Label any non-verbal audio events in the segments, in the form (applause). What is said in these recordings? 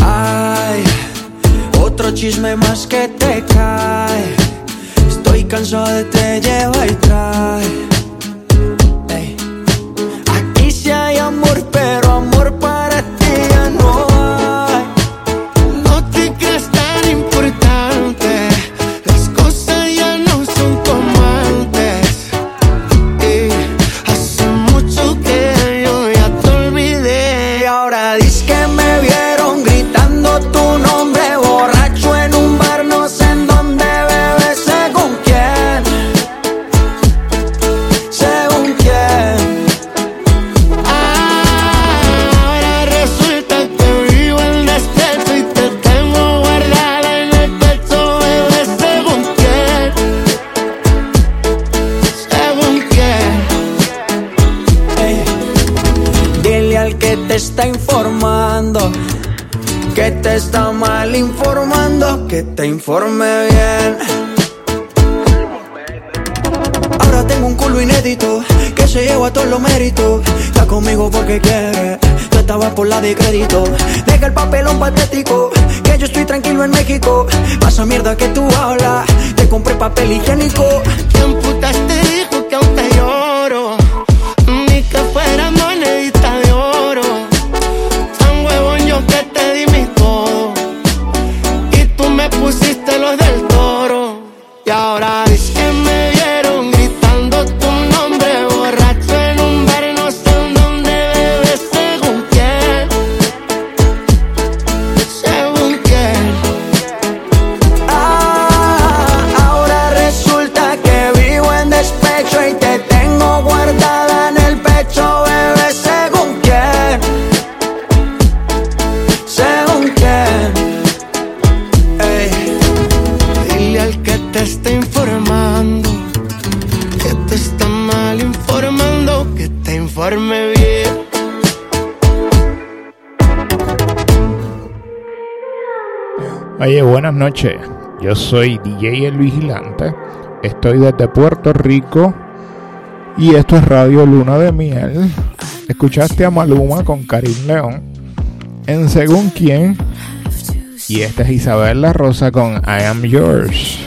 Ay, otro chisme más que te cae. Estoy cansado de te lleva y trae. Informando, que te informe bien. Ahora tengo un culo inédito que se lleva todos los méritos. Está conmigo porque quiere, tú estabas por la de crédito. Deja el papelón patético, que yo estoy tranquilo en México. Pasa mierda que tú hablas, te compré papel higiénico. ¿Quién putas te dijo que aún te lloro? Oye, buenas noches. Yo soy DJ El Vigilante. Estoy desde Puerto Rico. Y esto es Radio Luna de Miel. Escuchaste a Maluma con Karim León. En Según quién. Y esta es Isabel La Rosa con I Am Yours.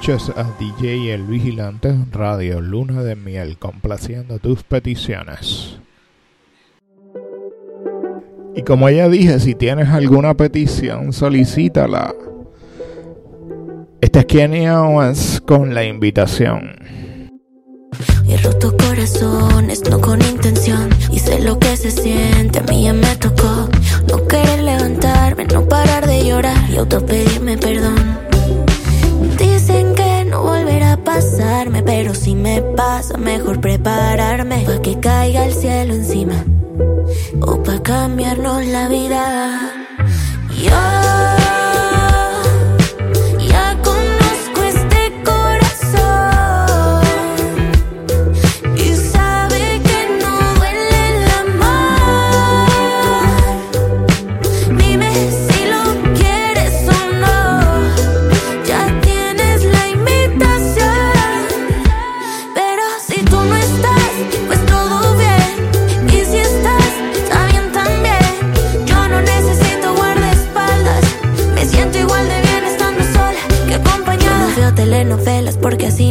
Escuchas a DJ El Vigilante Radio Luna de Miel complaciendo tus peticiones. Y como ya dije, si tienes alguna petición, solicítala. Esta es Kenia Owens con la invitación. He roto corazones, no con intención. Y sé lo que se siente, a mí ya me tocó. No querer levantarme, no parar de llorar y autopedirme perdón. Dicen no volverá a pasarme, pero si me pasa, mejor prepararme. Pa' que caiga el cielo encima o pa' cambiarnos la vida. Yo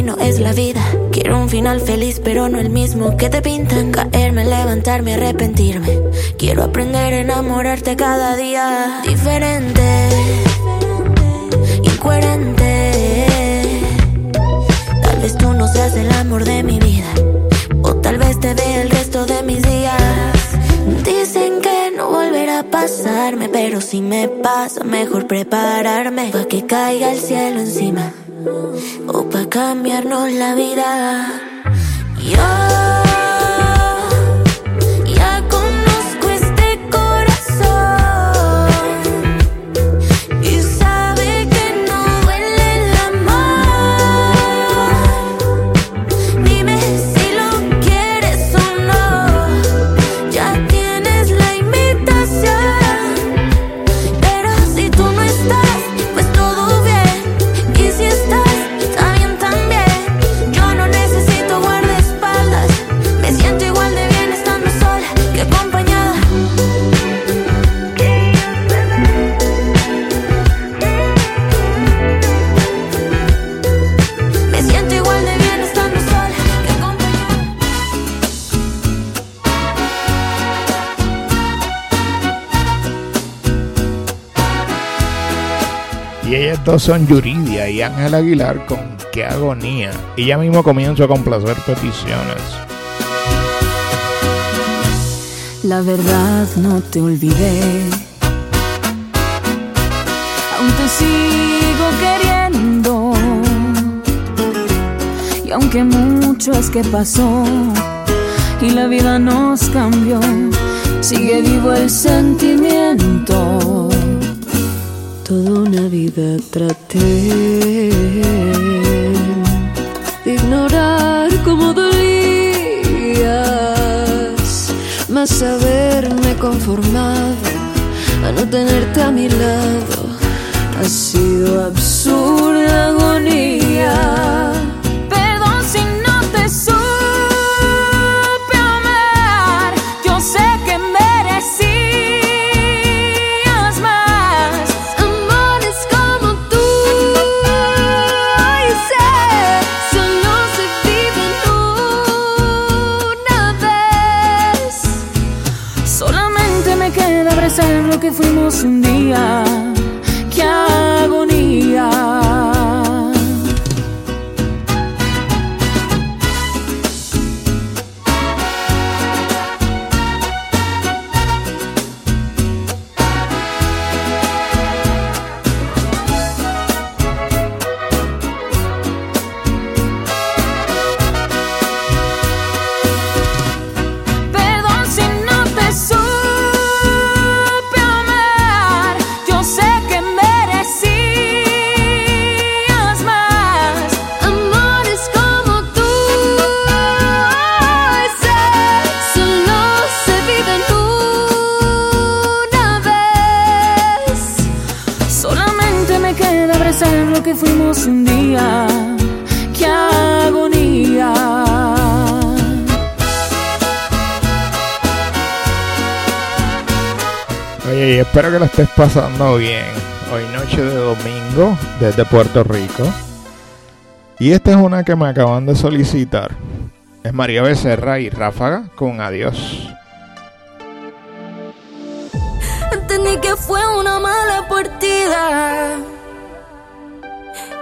porque así no es la vida. Quiero un final feliz, pero no el mismo que te pintan. Caerme, levantarme, arrepentirme. Quiero aprender a enamorarte cada día. Diferente, incoherente. Tal vez tú no seas el amor de mi vida. O tal vez te vea el resto de mis días. Dicen que no volverá a pasarme, pero si me pasa, mejor prepararme. Pa' que caiga el cielo encima. O pa' cambiarnos la vida. Yo Son Yuridia y Ángel Aguilar con Qué agonía. Y ya mismo comienzo a complacer peticiones. La verdad no te olvidé. Aún te sigo queriendo. Y aunque mucho es que pasó y la vida nos cambió, sigue vivo el sentimiento. Toda una vida traté de ignorar cómo dolías, más haberme conformado a no tenerte a mi lado ha sido absurda agonía. Lo estés pasando bien. Hoy noche de domingo desde Puerto Rico. Y esta es una que me acaban de solicitar. Es María Becerra y Ráfaga con Adiós. Entendí que fue una mala partida.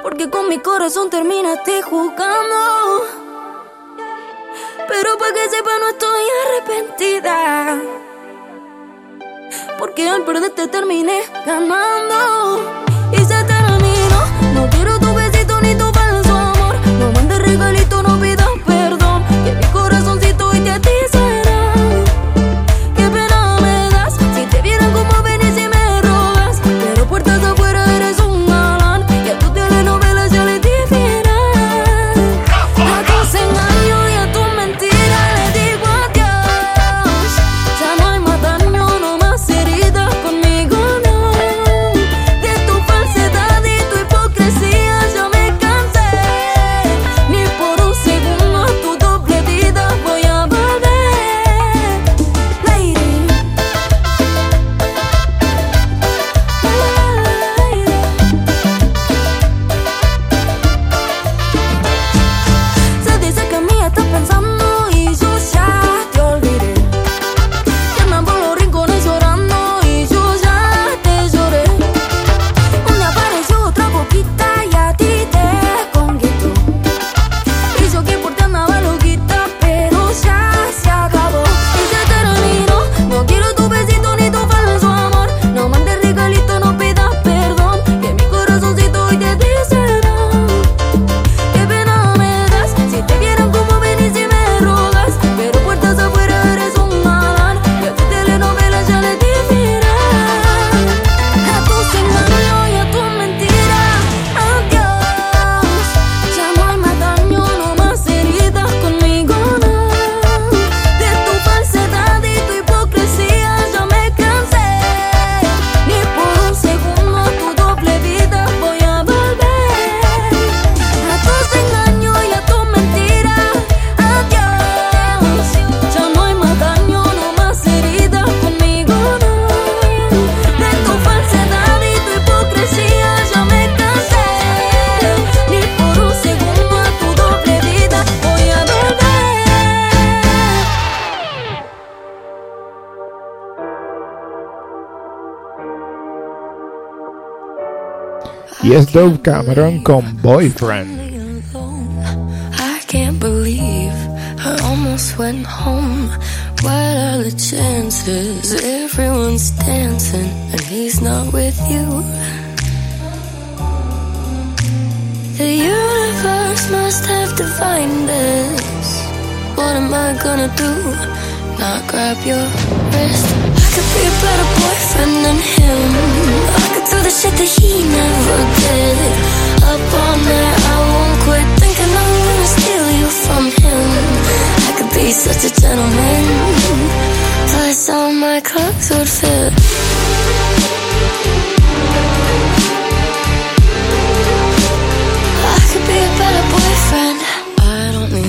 Porque con mi corazón terminaste jugando. Pero para que sepa no estoy arrepentida. Porque al perderte terminé ganando. Y Dove Cameron con Boyfriend. I can't believe I almost went home. What are the chances? Everyone's dancing and he's not with you. The universe must have divined this. What am I gonna do? Not grab your wrist. Be a better boyfriend than him. I could do the shit that he never did. Up all night, I won't quit thinking I'm gonna steal you from him. I could be such a gentleman. Plus, all my clothes would fit. I could be a better boyfriend.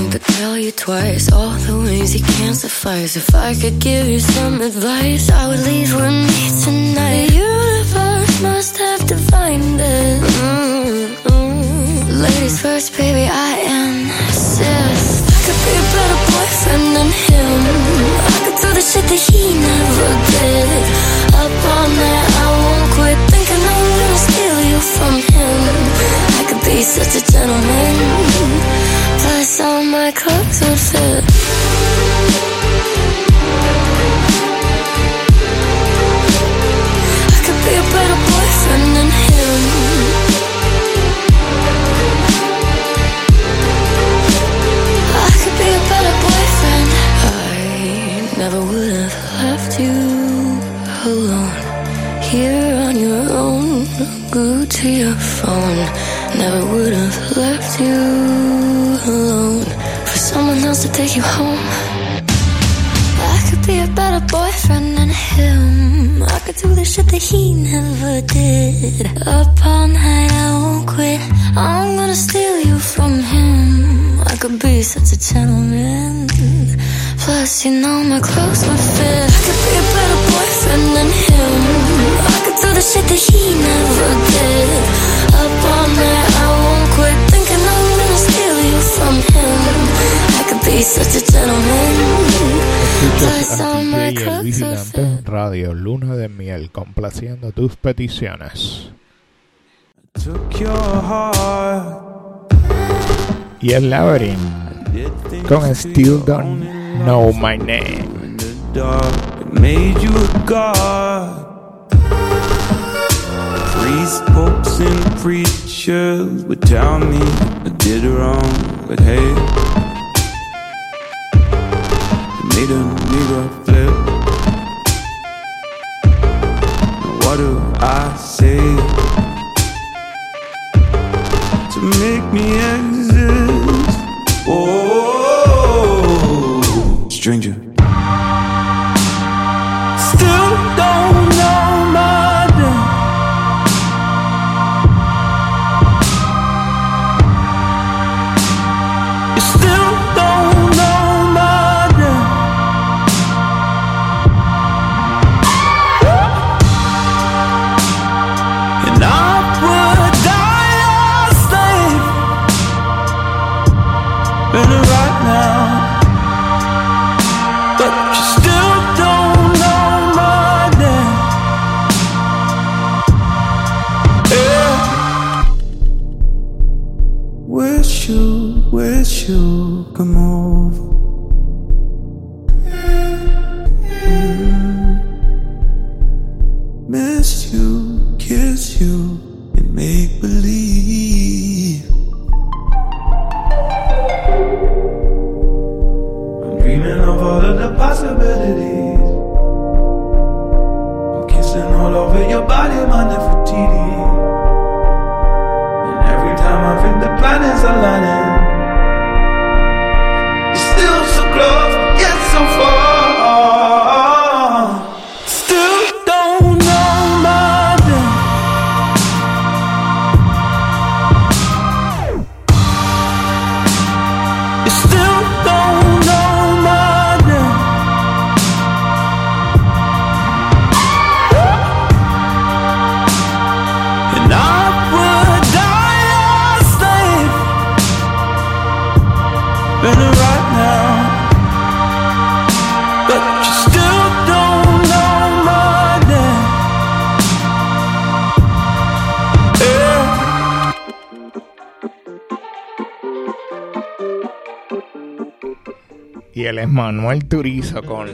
To tell you twice all the ways you can't suffice. If I could give you some advice, I would leave with me tonight. The universe must have it. Mm-mm. Ladies first, baby, I insist. I could be a better boyfriend than him. I could do the shit that he never did. Up all night, I won't quit thinking I'm gonna steal you from him. I could be such a gentleman. Plus, all my clothes would fit. I could be a better boyfriend than him. I could be a better boyfriend. I never would have left you alone. Here on your own, glued to your phone. Never would have left you alone for someone else to take you home. I could be a better boyfriend than him. I could do the shit that he never did. Up all night, I won't quit. I'm gonna steal you from him. I could be such a gentleman. Plus, you know my clothes would fit. I could be a better boyfriend than him. I could do the shit that he never did. Up all night, I won't Disneyland Radio, luna de miel, complaciendo tus peticiones. Y el laberinto con Still Don't Know My Name. Priests, popes, and preachers would tell me I did wrong, but hey. Need a nigga flip. What do I say to make me exist? Oh, stranger.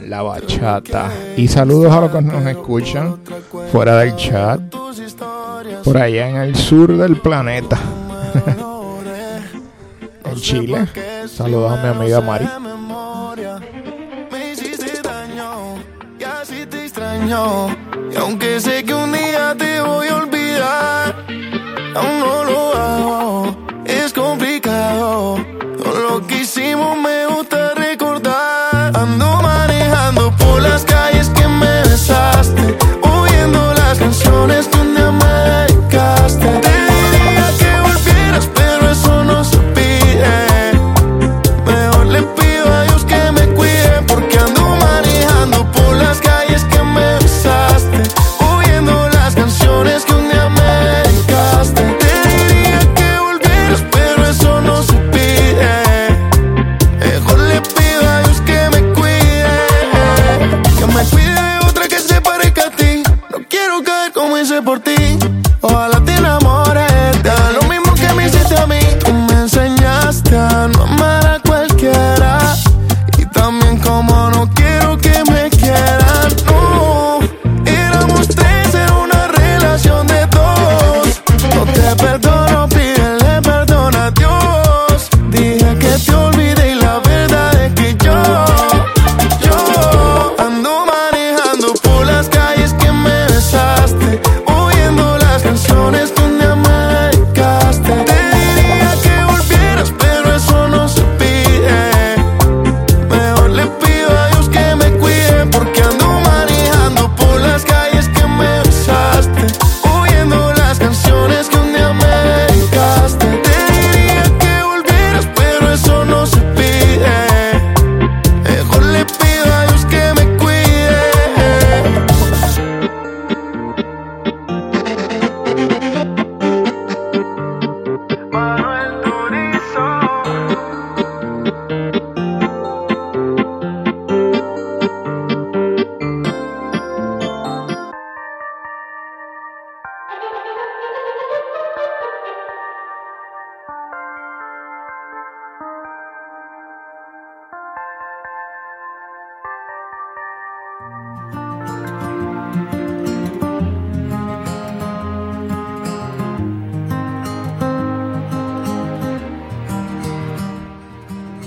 la bachata. Y saludos a los que nos escuchan fuera del chat, por allá en el sur del planeta, (laughs) en Chile. Saludos a mi amiga Mari. Me hiciste daño, te extraño.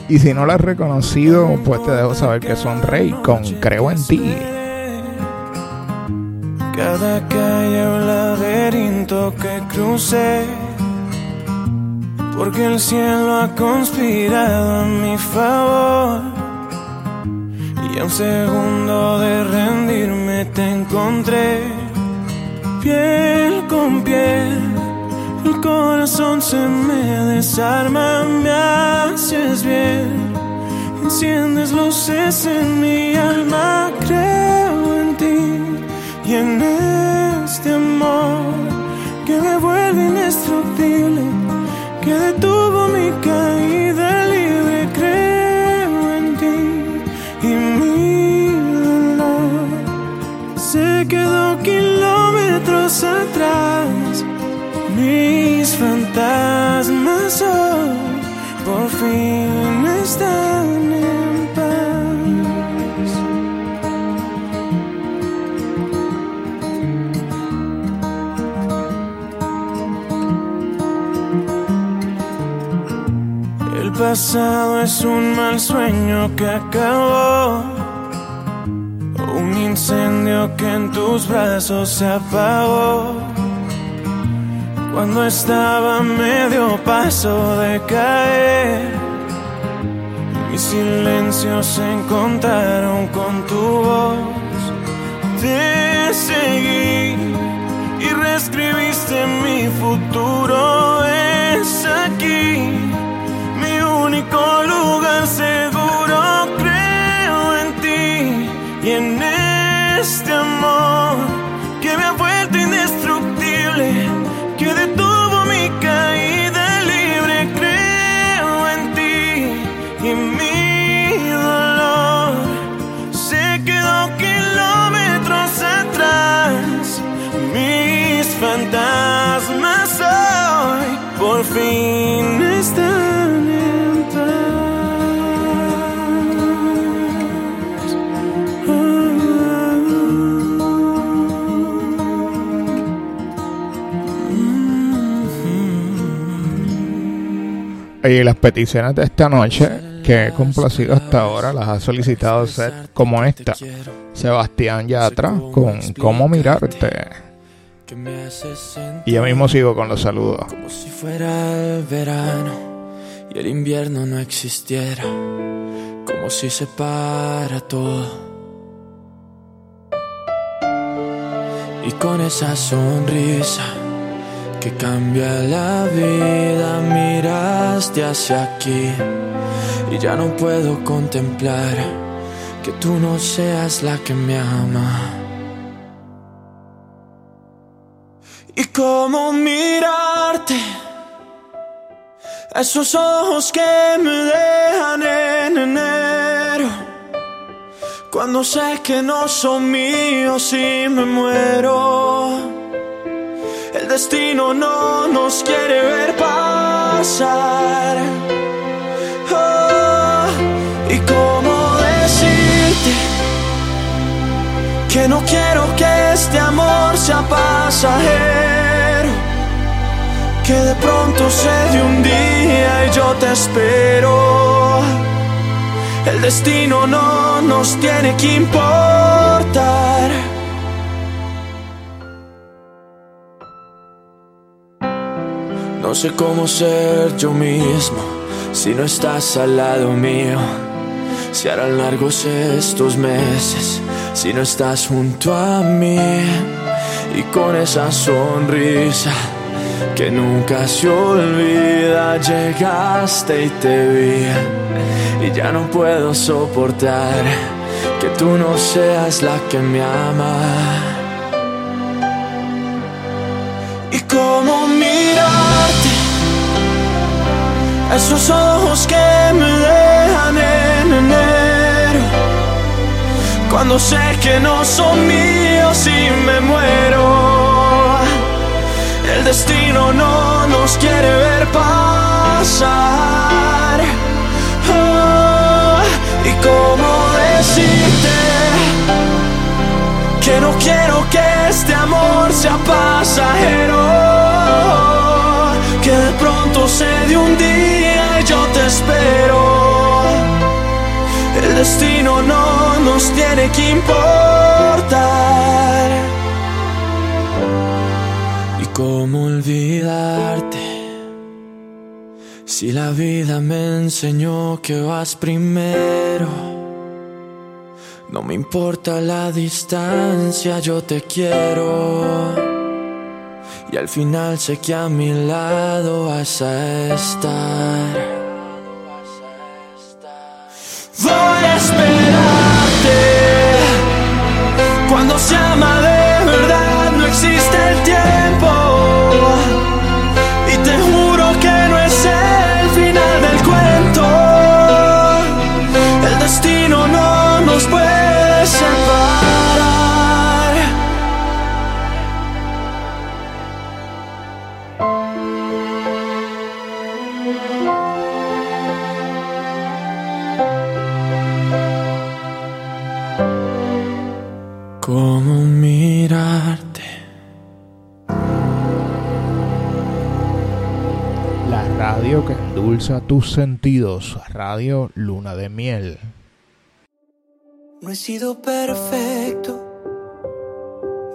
Y si no la has reconocido, pues te dejo saber que son Rey con Creo en ti. Cada calle un laberinto que crucé, porque el cielo ha conspirado a mi favor. Y a un segundo de rendirme te encontré, piel con piel. El corazón se me desarma, me haces bien. Enciendes luces en mi alma, creo en ti y en este amor que me vuelve indestructible, que detuvo mi caída libre. Creo en ti y mi dolor se quedó kilómetros atrás. Mis fantasmas hoy por fin están en paz. El pasado es un mal sueño que acabó. Un incendio que en tus brazos se apagó. Cuando estaba medio paso de caer, mis silencios se encontraron con tu voz. Te seguí y reescribiste mi futuro. Es aquí mi único lugar seguro. Creo en ti y en este amor Y las peticiones de esta noche que he complacido hasta ahora las ha solicitado set como esta. Sebastián Yatra con Cómo mirarte. Y ya mismo sigo con los saludos. como si fuera el verano y el invierno no existiera, como si se para todo. Y con esa sonrisa que cambia la vida, miraste hacia aquí y ya no puedo contemplar que tú no seas la que me ama. Y cómo mirarte esos ojos que me dejan en enero. Cuando sé que no son míos y me muero. El destino no nos quiere ver pasar. Oh, y cómo decirte que no quiero que este amor sea pasajero. Que de pronto se de un día y yo te espero. El destino no nos tiene que importar. No sé cómo ser yo mismo si no estás al lado mío. Si harán largos estos meses si no estás junto a mí. Y con esa sonrisa que nunca se olvida, llegaste y te vi. Y ya no puedo soportar que tú no seas la que me ama. Y cómo mirarte esos ojos que me dejan en enero. Cuando sé que no son míos y me muero. El destino no nos quiere ver pasar. Oh, Y cómo decirte que no quiero que este amor sea pasajero. Que de pronto se de un día y yo te espero. destino no nos tiene que importar. ¿Y cómo olvidarte? Si la vida me enseñó que vas primero. No me importa la distancia, yo te quiero. Y al final sé que a mi lado vas a estar. Voy a esperarte. Cuando se ama de verdad, no existe el tiempo. Endulza tus sentidos. Radio Luna de Miel. No he sido perfecto.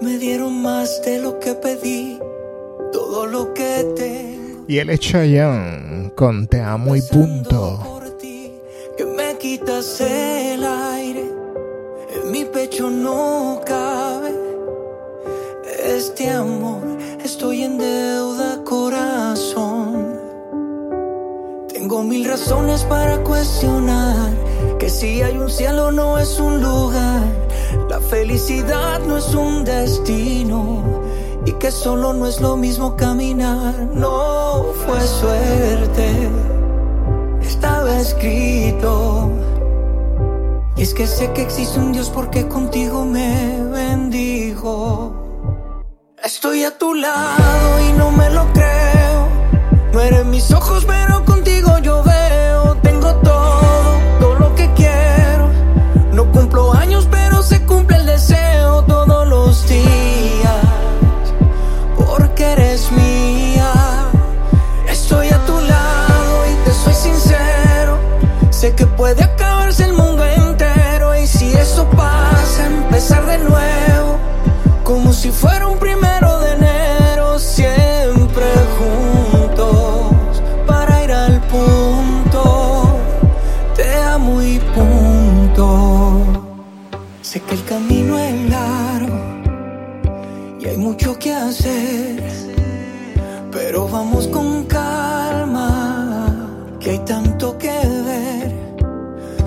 Me dieron más de lo que pedí. Todo lo que tengo. Y el Chayanne con Te amo y punto. por ti, que me quitas el aire, en mi pecho no cabe este amor. Estoy en deuda, corazón. Tengo mil razones para cuestionar que si hay un cielo no es un lugar, la felicidad no es un destino y que solo no es lo mismo caminar. No fue suerte estaba escrito. Y es que sé que existe un Dios porque contigo me bendijo. Estoy a tu lado y no me lo creo. No eres mis ojos, pero contigo vamos con calma, que hay tanto que ver.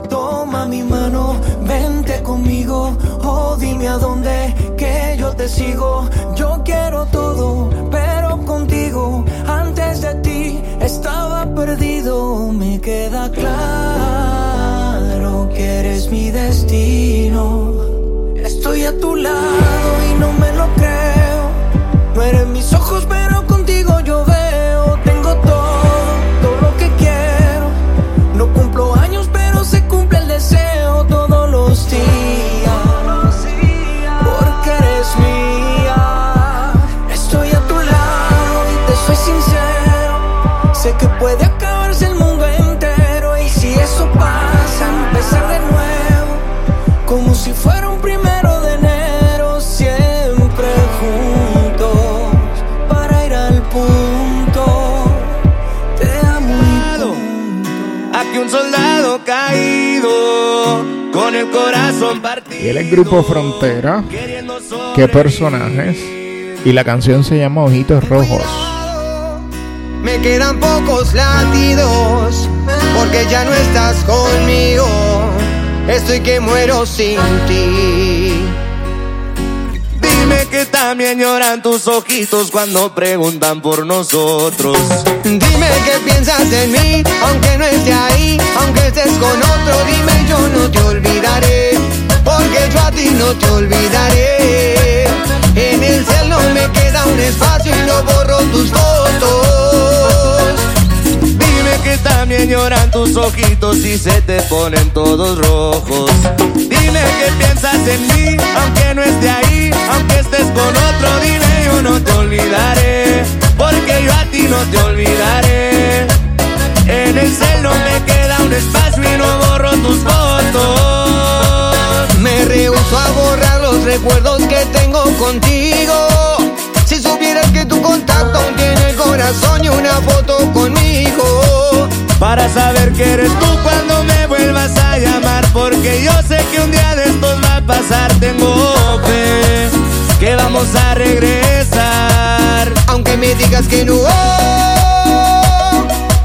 Toma mi mano, vente conmigo, o dime a dónde que yo te sigo. Yo quiero todo, pero contigo, antes de ti estaba perdido. Me queda claro que eres mi destino. Estoy a tu lado y no me con el corazón partido. Y él es Grupo Frontera. ¿Qué personajes? Y la canción se llama Ojitos Rojos. Me quedan pocos latidos porque ya no estás conmigo. Estoy que muero sin ti. Que también lloran tus ojitos cuando preguntan por nosotros. Dime que piensas en mí, aunque no esté ahí, aunque estés con otro. Dime yo no te olvidaré, porque yo a ti no te olvidaré. En el cielo me queda un espacio y no borro tus fotos que también lloran tus ojitos y se te ponen todos rojos. Dime que piensas en mí, aunque no esté ahí, aunque estés con otro, dime yo no te olvidaré, porque yo a ti no te olvidaré. En el cel no me queda un espacio y no borro tus fotos. Me rehuso a borrar los recuerdos que tengo contigo aún tiene el corazón y una foto conmigo. Para saber que eres tú cuando me vuelvas a llamar Porque yo sé que un día de estos va a pasar. Tengo fe que vamos a regresar. Aunque me digas que no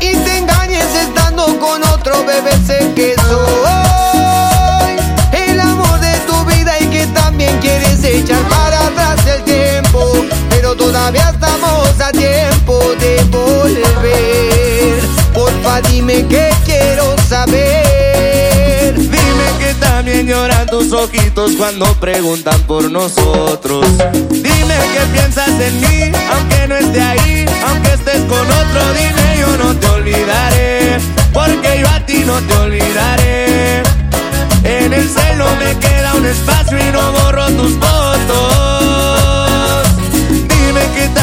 Y te engañes estando con otro bebé Sé que soy El amor de tu vida y que también quieres echar para atrás el tiempo todavía estamos a tiempo de volver. Porfa dime que quiero saber. Dime que también lloran tus ojitos cuando preguntan por nosotros. Dime que piensas en mí, aunque no esté ahí Aunque estés con otro, dime yo no te olvidaré Porque yo a ti no te olvidaré. En el celo me queda un espacio y no borro tus fotos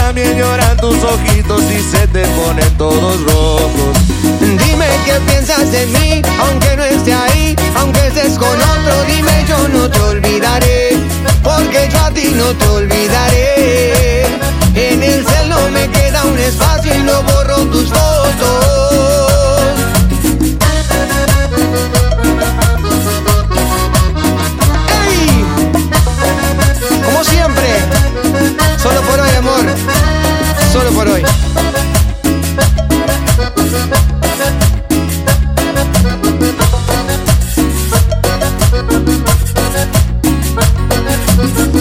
también lloran tus ojitos y se te ponen todos rojos Dime que piensas en mí, aunque no esté ahí, aunque estés con otro, dime yo no te olvidaré, porque yo a ti no te olvidaré. En el cel no me queda un espacio y no borro tus fotos. Como siempre, solo por hoy, amor, por hoy.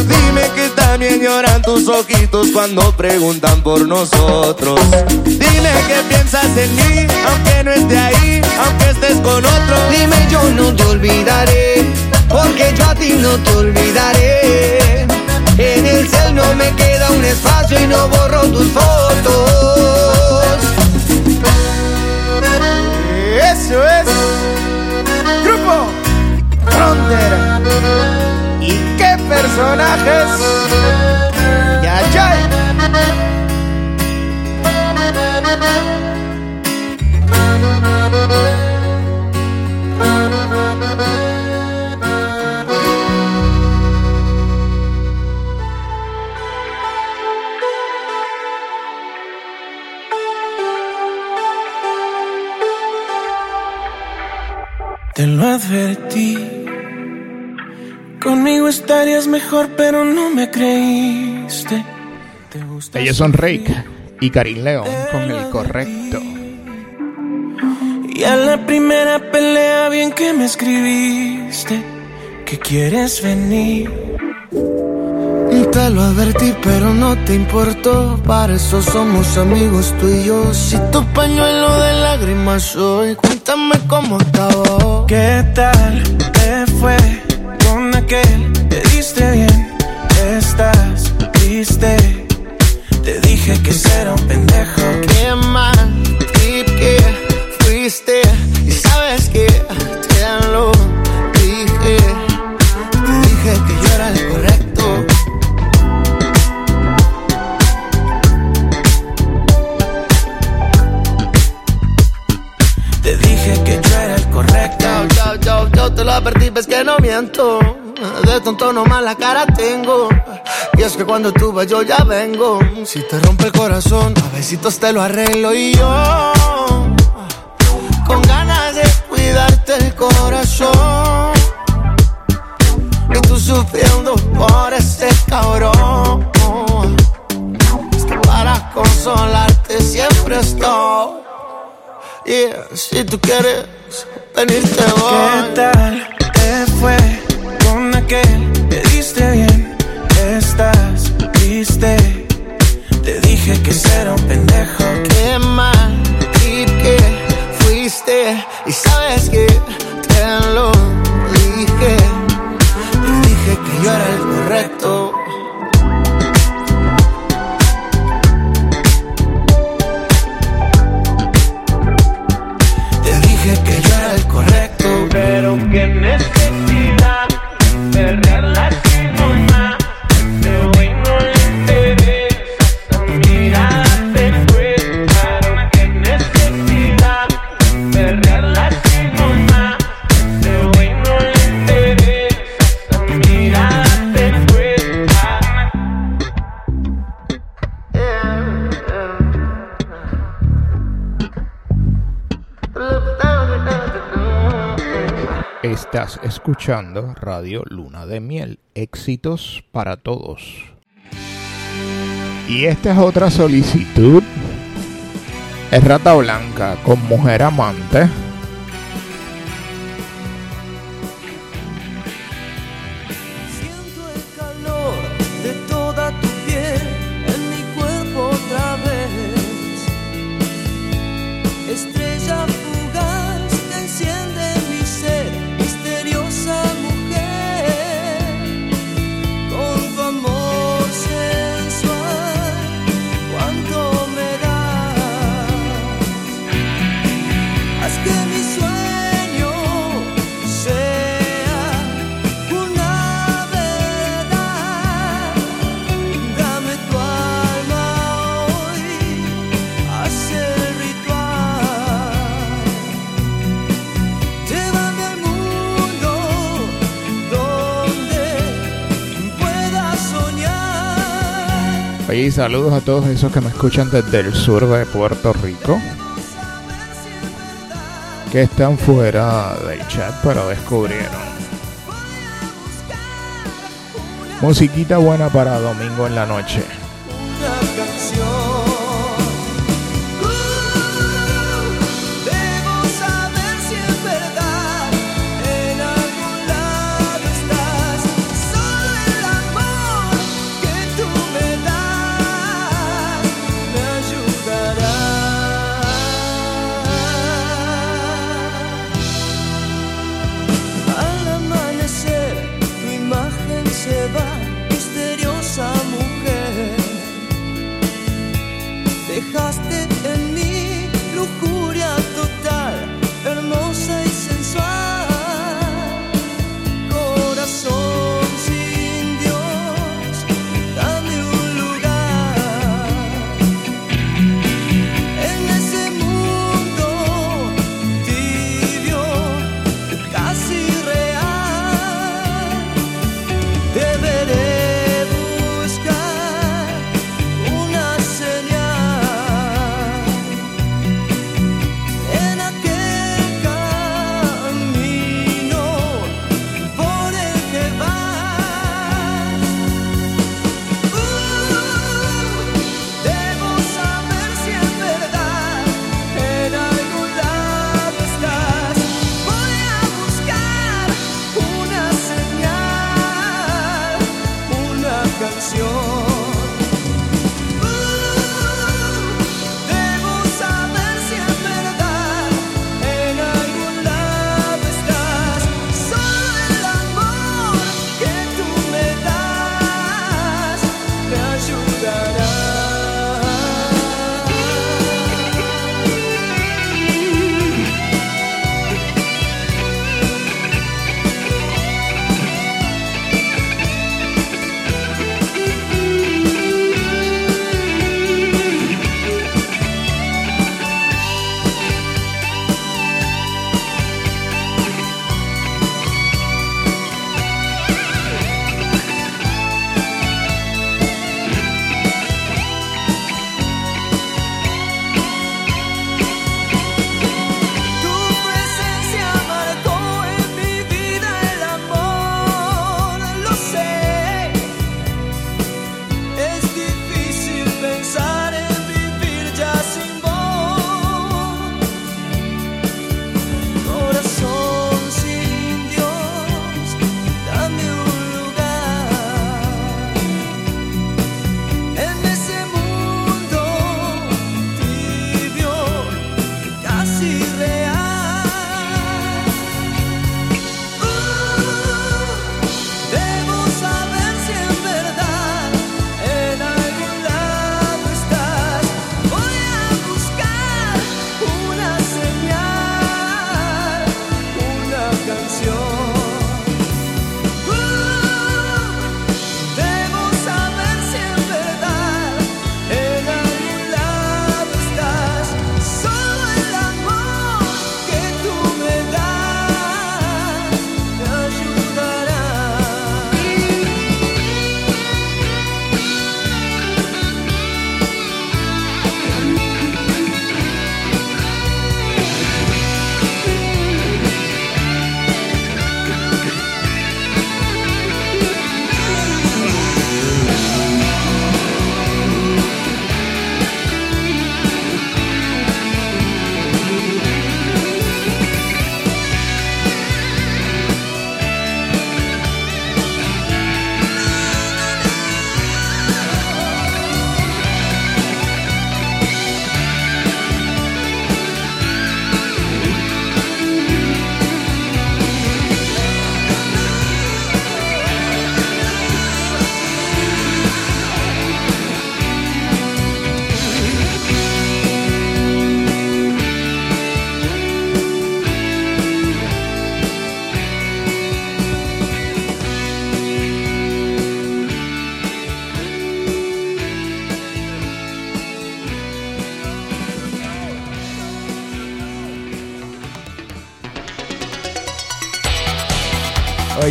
Dime que también lloran tus ojitos cuando preguntan por nosotros. Dime que piensas en mí, aunque no esté ahí, aunque estés con otro. Dime yo no te olvidaré, porque yo a ti no te olvidaré. En el cel no me queda un espacio y no borro tus fotos. Eso es. Grupo Frontera. ¿Y qué personajes? Ya, ya. Mejor, pero no me creíste. Te Ellos son Rake y Karim León con el correcto. Y a la primera pelea bien que me escribiste que quieres venir. Te lo advertí, pero no te importó. Para eso somos amigos tú y yo. Si tu pañuelo de lágrimas soy, cuéntame cómo acabó. ¿Qué tal te fue con aquel? Bien, estás triste. Te dije que será un pendejo. Qué mal trip que fuiste. Y sabes que te lo dije. Te dije que yo era el correcto. Te dije que yo era el correcto. Yo, yo, yo, yo te lo advertí, ves que no miento. De tonto nomás la cara tengo. Y es que cuando tú vas yo ya vengo. Si te rompe el corazón, a besitos te lo arreglo y yo. Con ganas de cuidarte el corazón. Y tú sufriendo por ese cabrón. Es que para consolarte siempre estoy. Yeah, si tú quieres venirte voy. ¿Qué tal te fue aquel? Te diste bien, estás triste. Te dije que será un pendejo. Qué mal trip que fuiste y sabes que te lo dije. Te dije que yo era el correcto. Te dije que yo era el correcto. Pero qué necesidad Escuchando Radio Luna de Miel. Éxitos para todos. Y esta es otra solicitud. Es Rata Blanca con Mujer Amante. Saludos a todos esos que me escuchan desde el sur de Puerto Rico. Que están fuera del chat, pero descubrieron. Musiquita buena para domingo en la noche.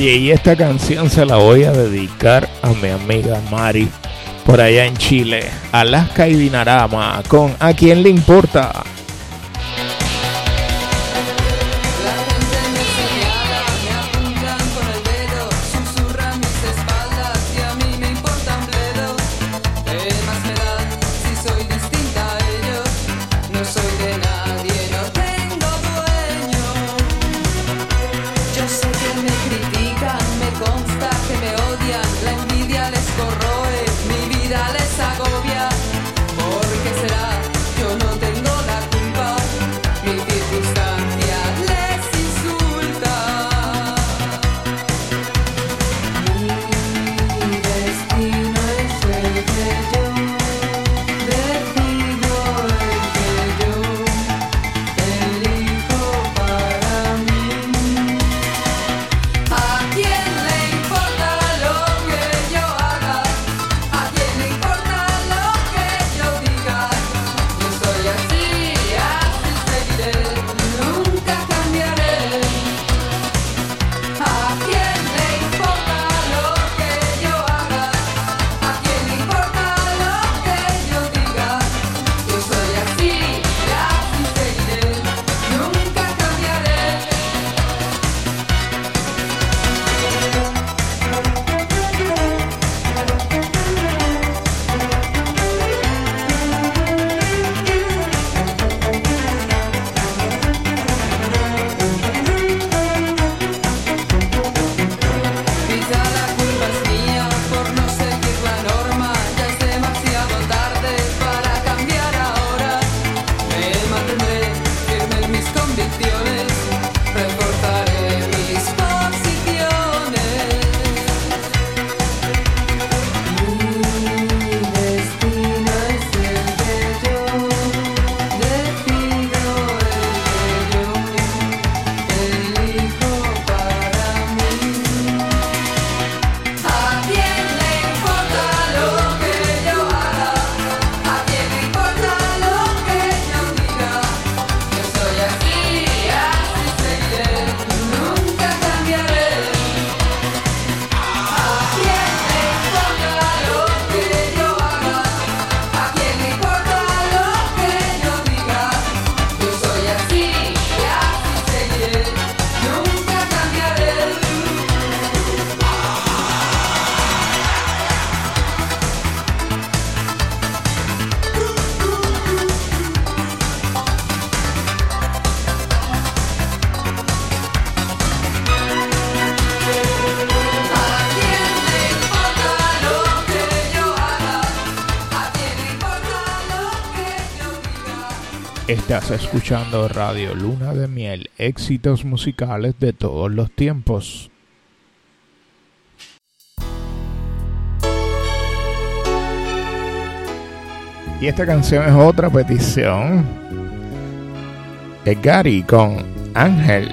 Y esta canción se la voy a dedicar a mi amiga Mari, por allá en Chile, Alaska y Dinarama, con A quién le importa. Estás escuchando Radio Luna de Miel, éxitos musicales de todos los tiempos. Y esta canción es otra petición de Gary con Ángel.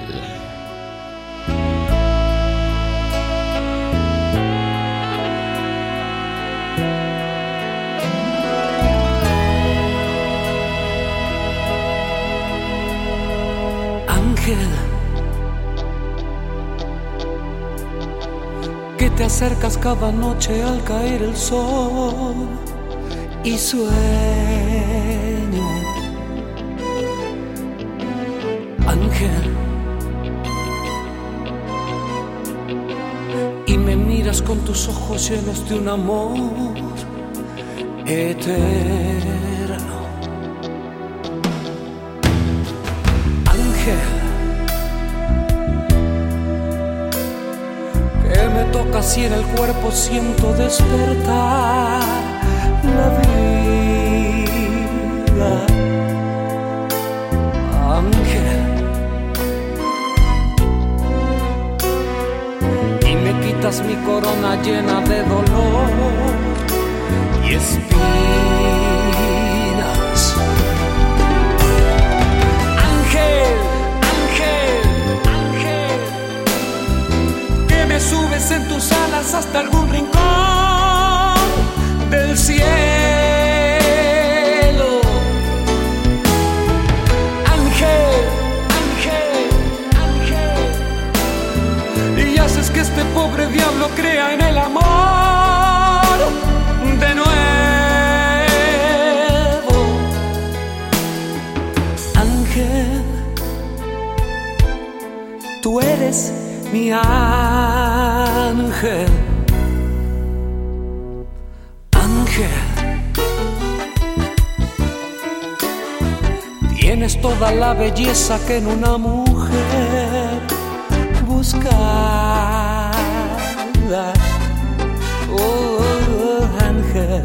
acercas cada noche al caer el sol y sueño. Ángel. Y me miras con tus ojos llenos de un amor eterno. Naciera el cuerpo, siento despertar la vida. Ángel, y me quitas mi corona llena de dolor y espíritu. En tus alas hasta algún rincón del cielo. Ángel, ángel, ángel. Y haces que este pobre diablo crea en el amor de nuevo. Ángel, tú eres mi alma ángel. Ángel. Tienes toda la belleza que en una mujer buscada. Oh, ángel.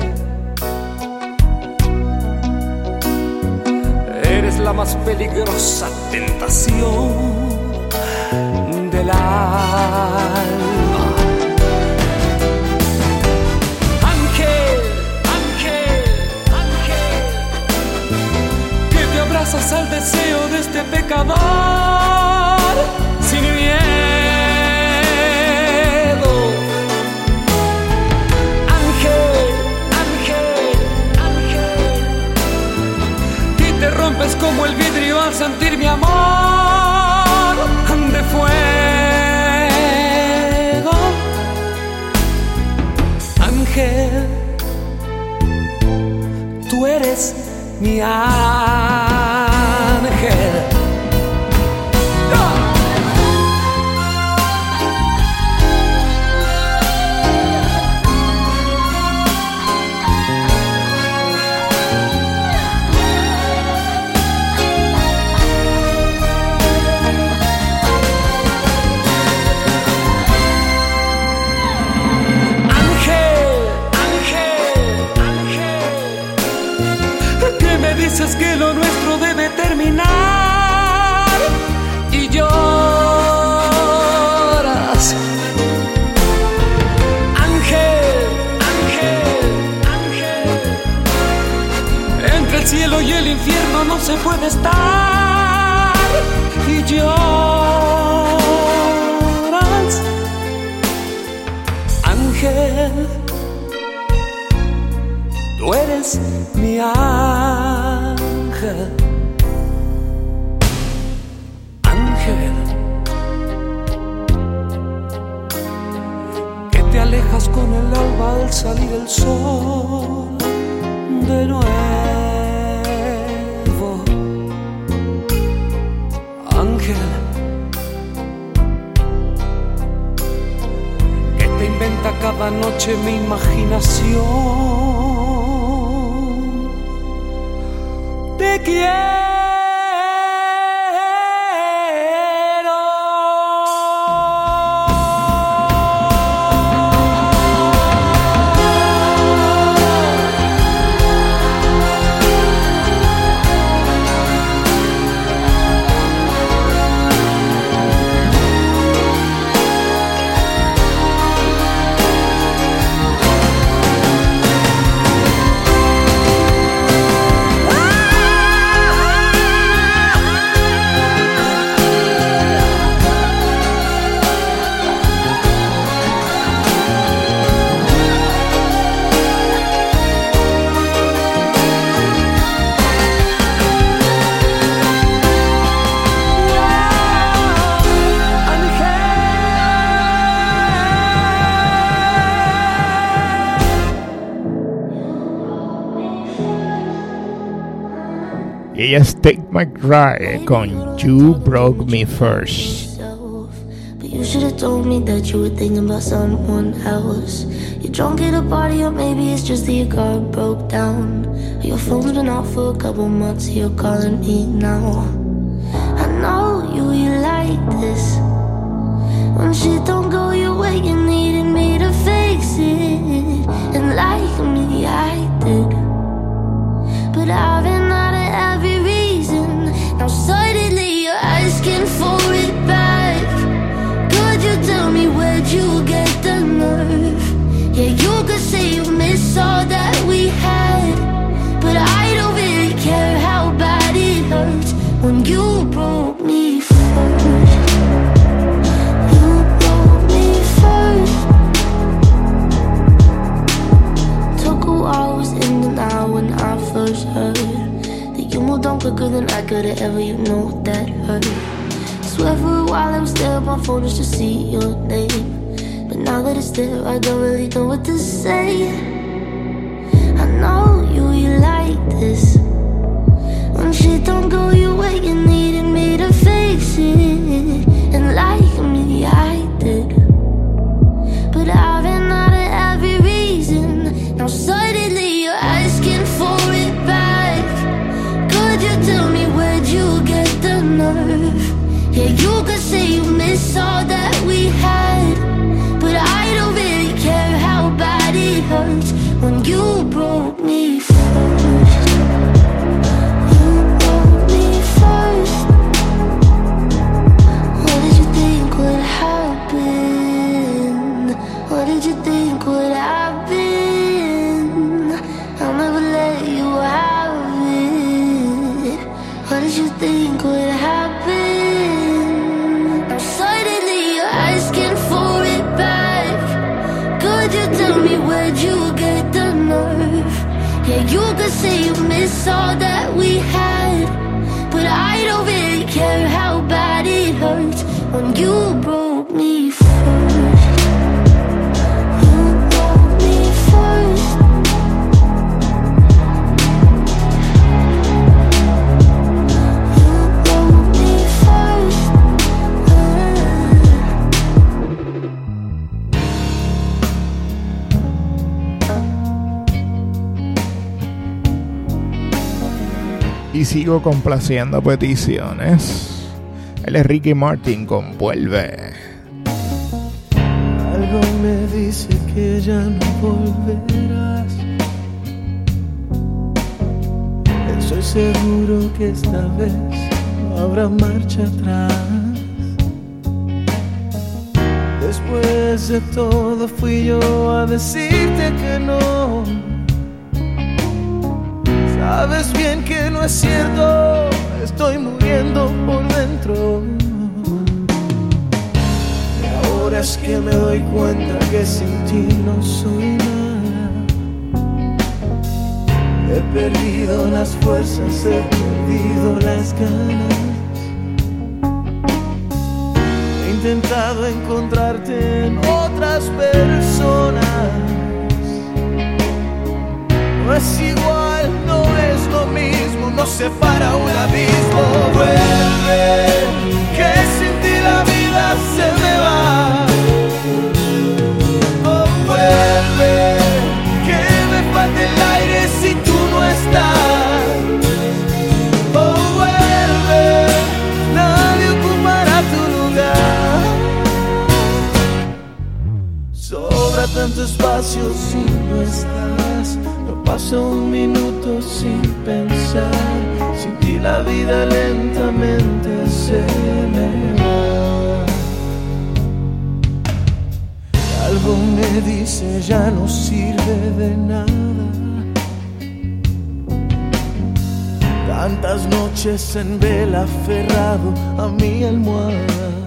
Eres la más peligrosa tentación del alma. Al deseo de este pecador sin miedo. Ángel, ángel, ángel, y te rompes como el vidrio al sentir mi amor de fuego. Ángel, tú eres mi ángel. Se puede estar y lloras. Ángel, tú eres mi ángel. Ángel, que te alejas con el alba al salir el sol de nuevo. Cada noche mi imaginación. Te Y ella es Take My Cry con You Broke Me First. But you should have told me that you were thinking about someone else. You're drunk at a party, or maybe it's just that your car broke down. Your phone's been off for a couple months, you're calling me now. I know you, you like this. When shit don't go your way, you needed me to fix it. And like me, I did. But I've been out of every suddenly you're asking for it back. Could you tell me where'd you get the nerve? Yeah, you could say you miss all that Quicker than I could've ever, you know that hurt. Swear for a while I was there, on my phone just to see your name. But now that it's there, I don't really know what to say. I know you, you like this. When shit don't go your way, you needed me to fix it. And like me, I did. But I Yeah, you could say you miss all that. Could say you miss all that we had, sigo complaciendo peticiones. Él es Ricky Martin con Vuelve. Algo me dice que ya no volverás. Estoy seguro que esta vez no habrá marcha atrás. Después de todo fui yo a decirte que no. Sabes bien que no es cierto, estoy muriendo por dentro. Y ahora es que me doy cuenta que sin ti no soy nada. He perdido las fuerzas, he perdido las ganas. He intentado encontrarte en otras personas. No es igual, lo mismo, nos separa un abismo. Vuelve, que sin ti la vida se me va. Oh, vuelve, que me falta el aire si tú no estás. Oh, vuelve, nadie ocupará tu lugar. Sobra tanto espacio si no estás. No pasa un minuto sin pensar. Sin ti la vida lentamente se me va. Algo me dice ya no sirve de nada. Tantas noches en vela aferrado a mi almohada.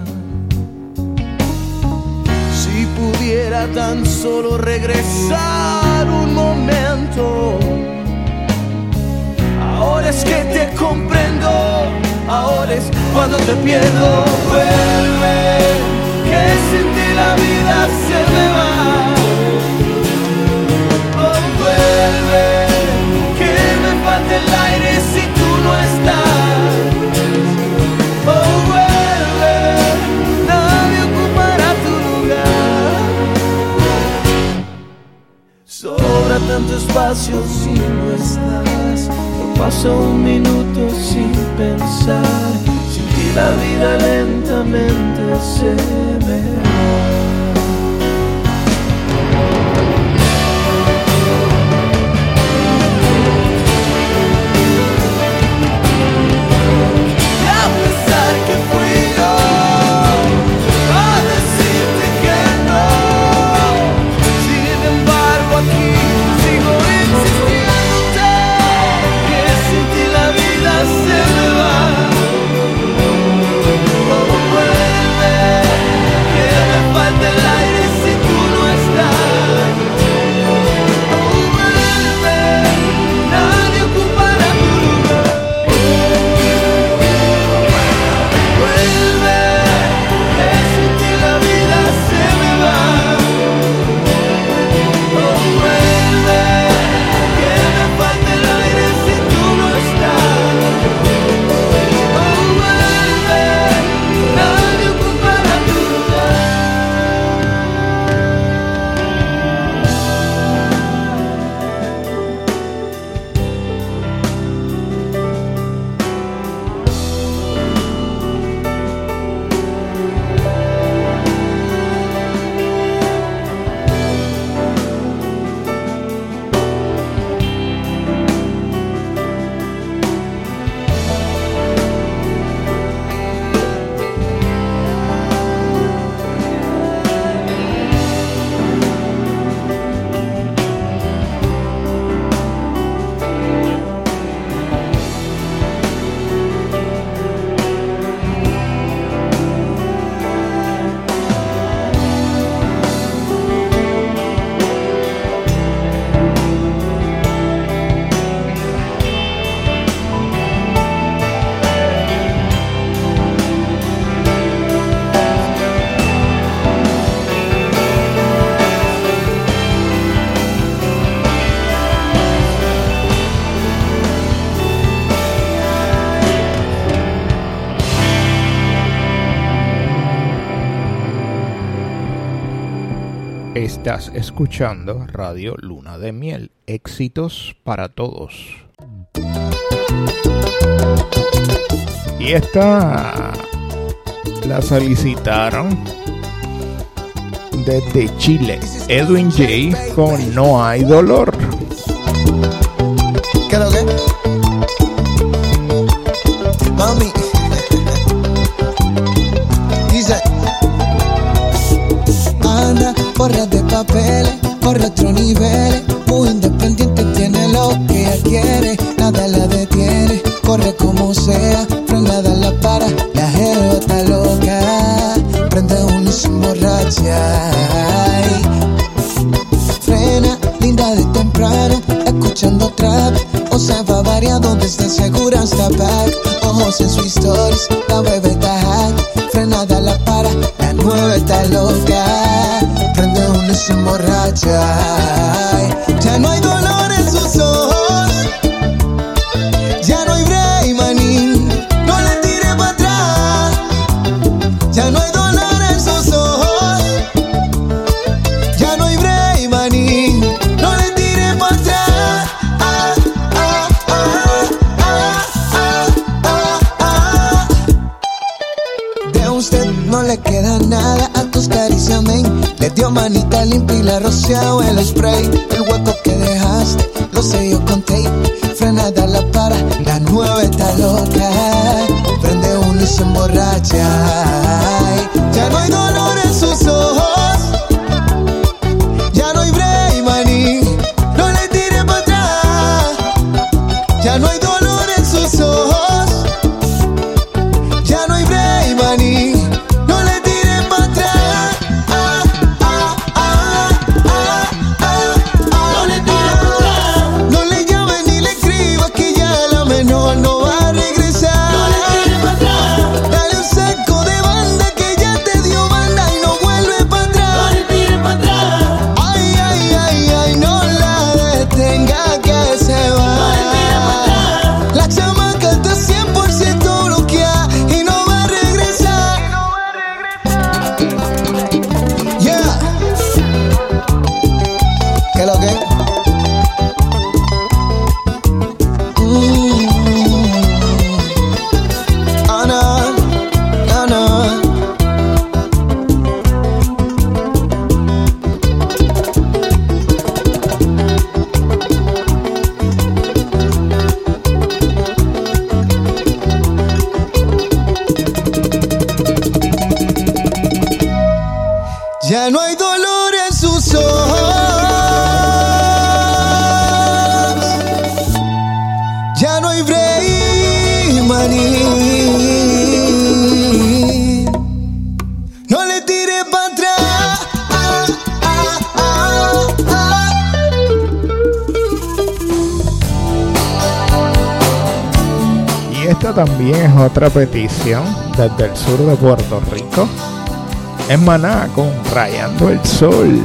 Pudiera tan solo regresar un momento. Ahora es que te comprendo, ahora es cuando te pierdo. Vuelve, que sin ti la vida se me va. Vuelve, que me falta el aire tanto espacio si no estás. No pasa un minuto sin pensar. Sin ti la vida lentamente se me va. Estás escuchando Radio Luna de Miel. Éxitos para todos. Y esta la solicitaron desde Chile. Edwin J. con No hay dolor. otra petición desde el sur de Puerto Rico. Es Maná con Rayando el Sol.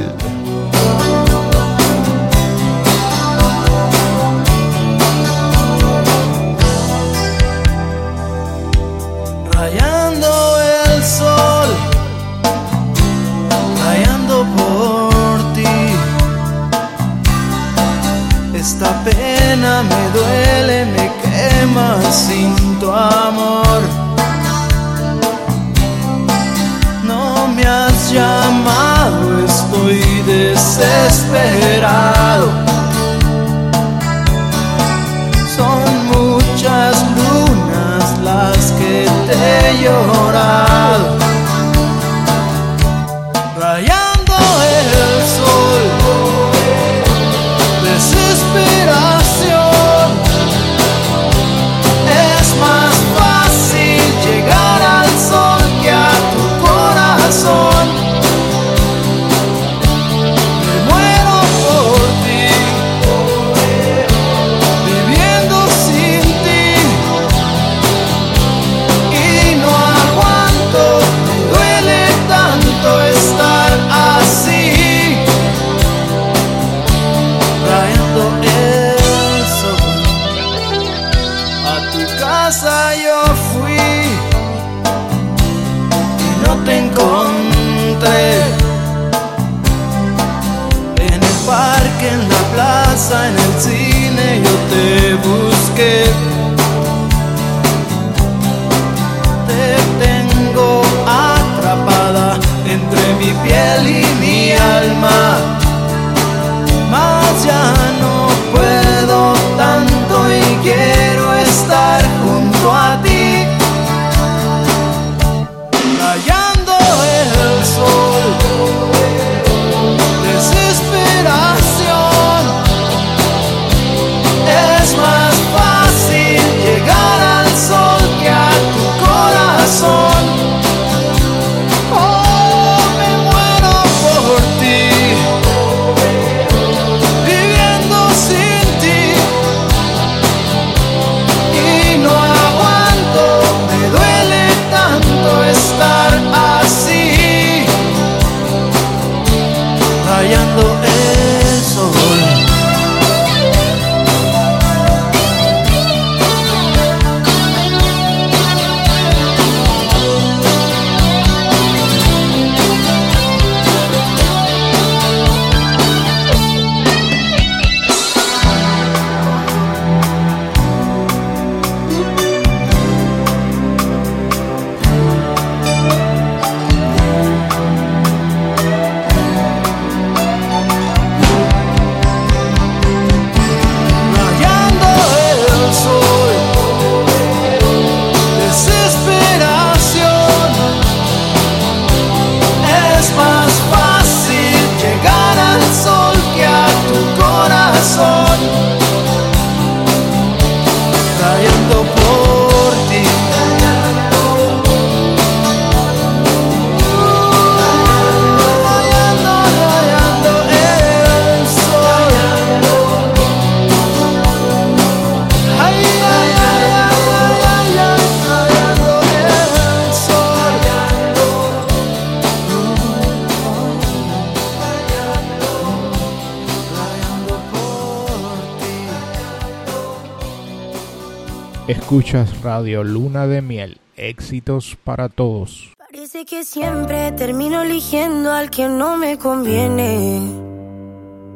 Radio Luna de Miel. Éxitos para todos. Parece que siempre termino eligiendo al que no me conviene.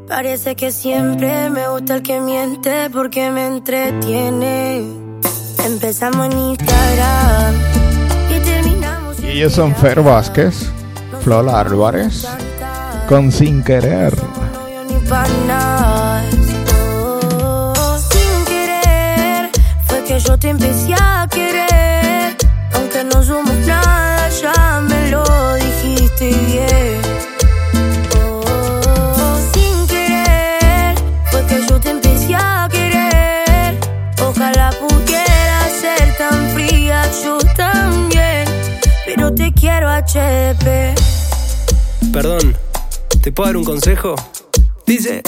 Parece que siempre me gusta el que miente porque me entretiene. Empezamos en Instagram y terminamos Y ellos son Fer Vázquez, Flor Álvarez, con Sin Querer. ni Perdón, ¿te puedo dar un consejo? Dice,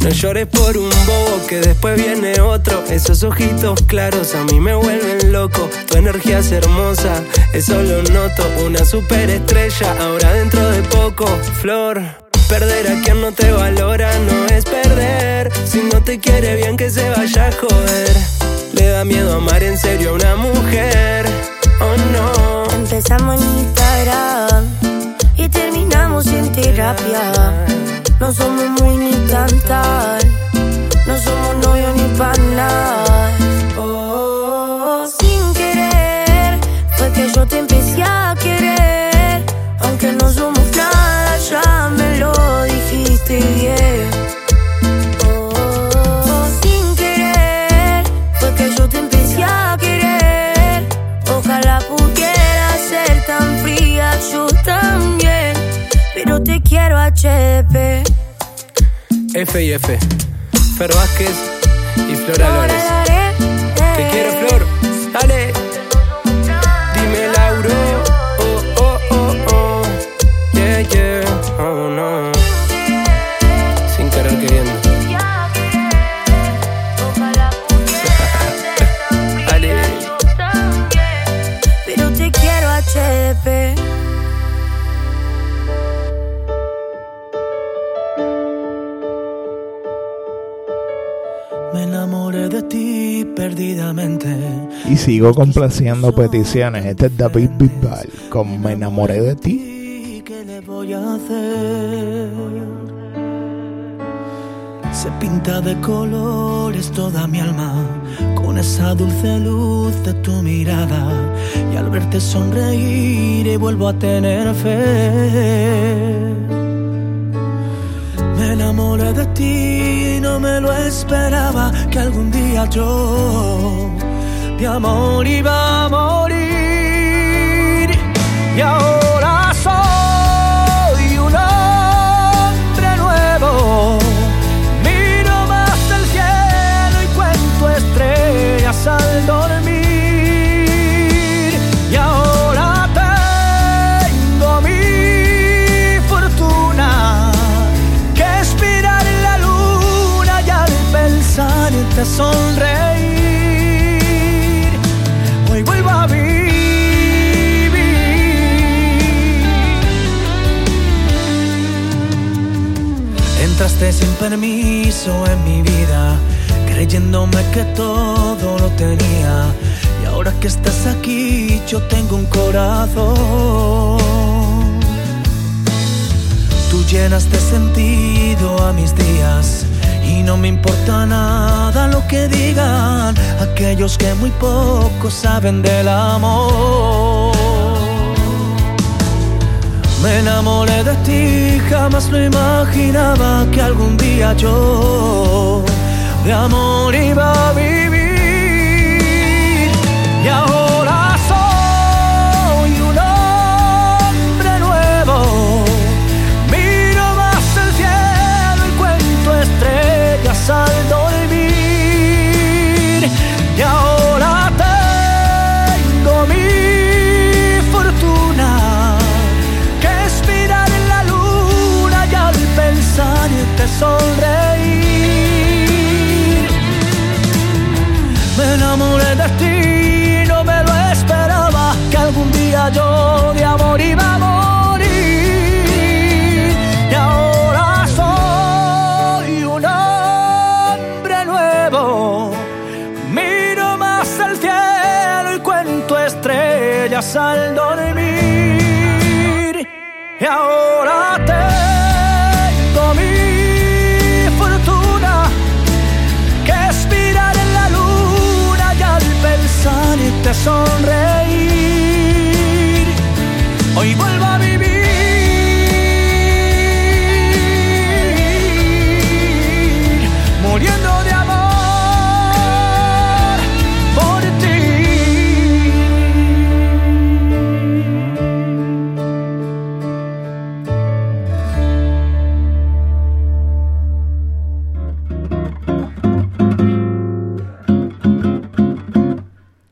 no llores por un bobo que después viene otro. Esos ojitos claros a mí me vuelven loco. Tu energía es hermosa, eso lo noto. Una superestrella ahora dentro de poco. Flor, perder a quien no te valora no es perder. Si no te quiere bien que se vaya a joder. Le da miedo amar en serio a una mujer. Oh no. Empezamos en Instagram y terminamos en terapia. No somos muy ni tan tal, no somos novios ni panas. Oh, HP. F y F. Fer Vázquez y Flor Álvarez. Te quiero, Flor. Dale. ti perdidamente. Y sigo complaciendo peticiones. Este es David Bisbal con Me enamoré de ti. ¿Qué le voy a hacer? Se pinta de colores toda mi alma con esa dulce luz de tu mirada y al verte sonreír y vuelvo a tener fe enamoré de ti no me lo esperaba que algún día yo de amor iba a morir. Y ahora volverte sonreír. Hoy vuelvo a vivir. Entraste sin permiso en mi vida, creyéndome que todo lo tenía. Y ahora que estás aquí, yo tengo un corazón. Tú llenas de sentido a mis días y no me importa nada lo que digan aquellos que muy poco saben del amor. Me enamoré de ti, jamás lo imaginaba que algún día yo de amor iba a vivir. saldo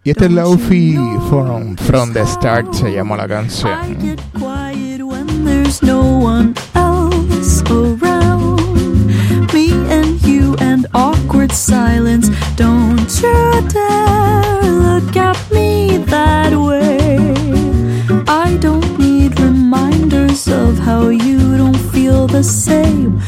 Y este es Lofi from, from the Start, se llamó la canción. silence. Don't you dare look at me that way. I don't need reminders of how you don't feel the same.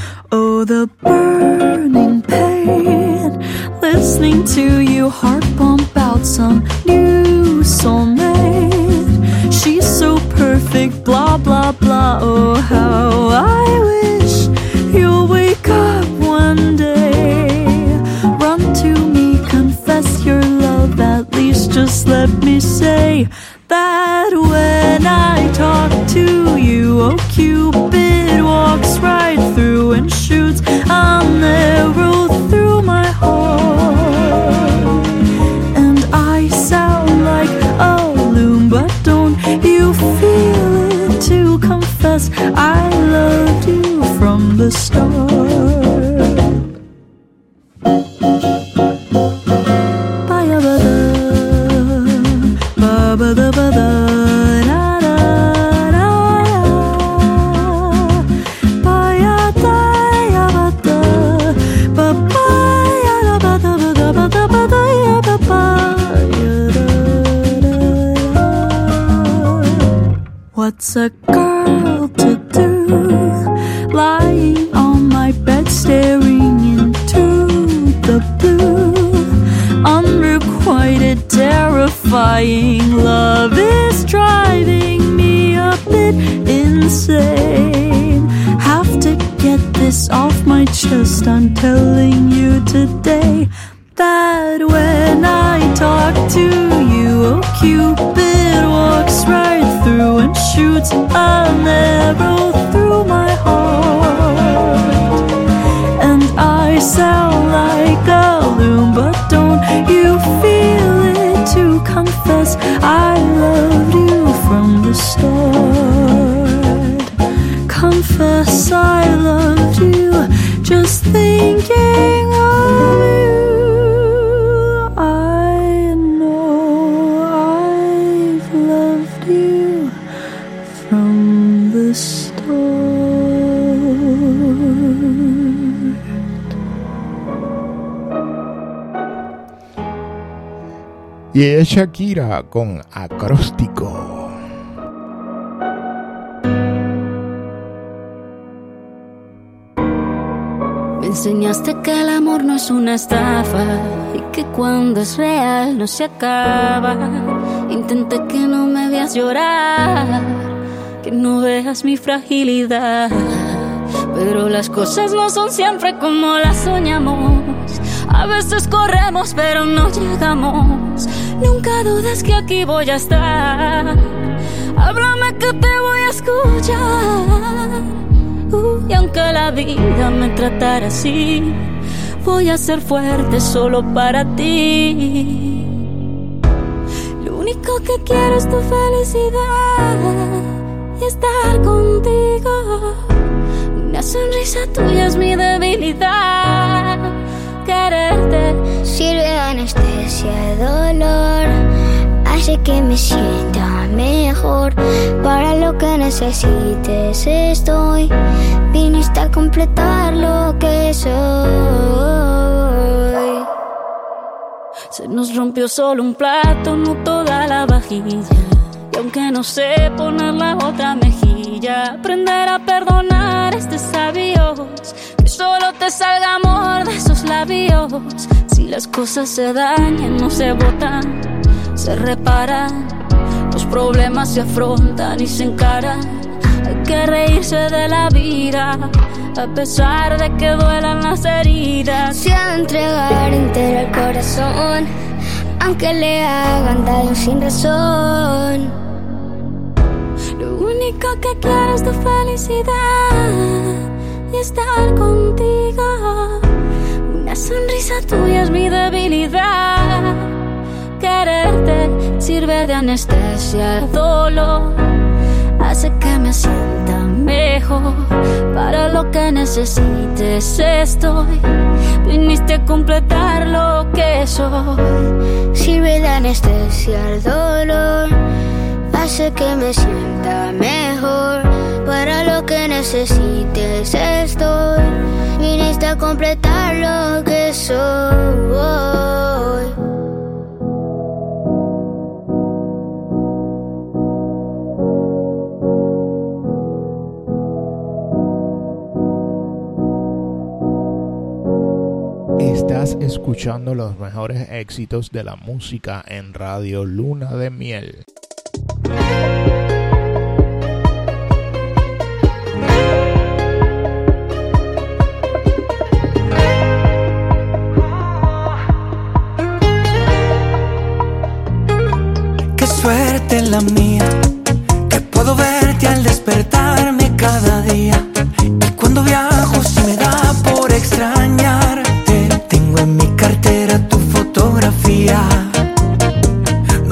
Y es Shakira con acróstico. Me enseñaste que el amor no es una estafa y que cuando es real no se acaba. Intenté que no me veas llorar, que no veas mi fragilidad. Pero las cosas no son siempre como las soñamos. A veces corremos pero no llegamos. Nunca dudes que aquí voy a estar. Háblame que te voy a escuchar. Uh, y aunque la vida me tratara así, voy a ser fuerte solo para ti. Lo único que quiero es tu felicidad y estar contigo. Una sonrisa tuya es mi debilidad. Sirve anestesia de dolor, hace que me sienta mejor. Para lo que necesites estoy, viniste a completar lo que soy. Se nos rompió solo un plato, no toda la vajilla. Y aunque no sé poner la otra mejilla, aprender a perdonar es de sabios. Solo te salga amor de esos labios. Si las cosas se dañan, no se botan, se reparan. Los problemas se afrontan y se encaran. Hay que reírse de la vida, a pesar de que duelan las heridas. Se ha entregar entero el corazón, aunque le hagan daño sin razón. Lo único que quiero es tu felicidad estar contigo. Una sonrisa tuya es mi debilidad. Quererte sirve de anestesia al dolor. Hace que me sienta mejor. Para lo que necesites estoy. Viniste a completar lo que soy. Sirve de anestesia al dolor, hace que me sienta mejor. Para lo que necesites estoy, viniste a completar lo que soy. Estás escuchando los mejores éxitos de la música en Radio Luna de Miel. Qué suerte la mía, que puedo verte al despertarme cada día. Y cuando viajo se me da por extrañarte. Tengo en mi cartera tu fotografía.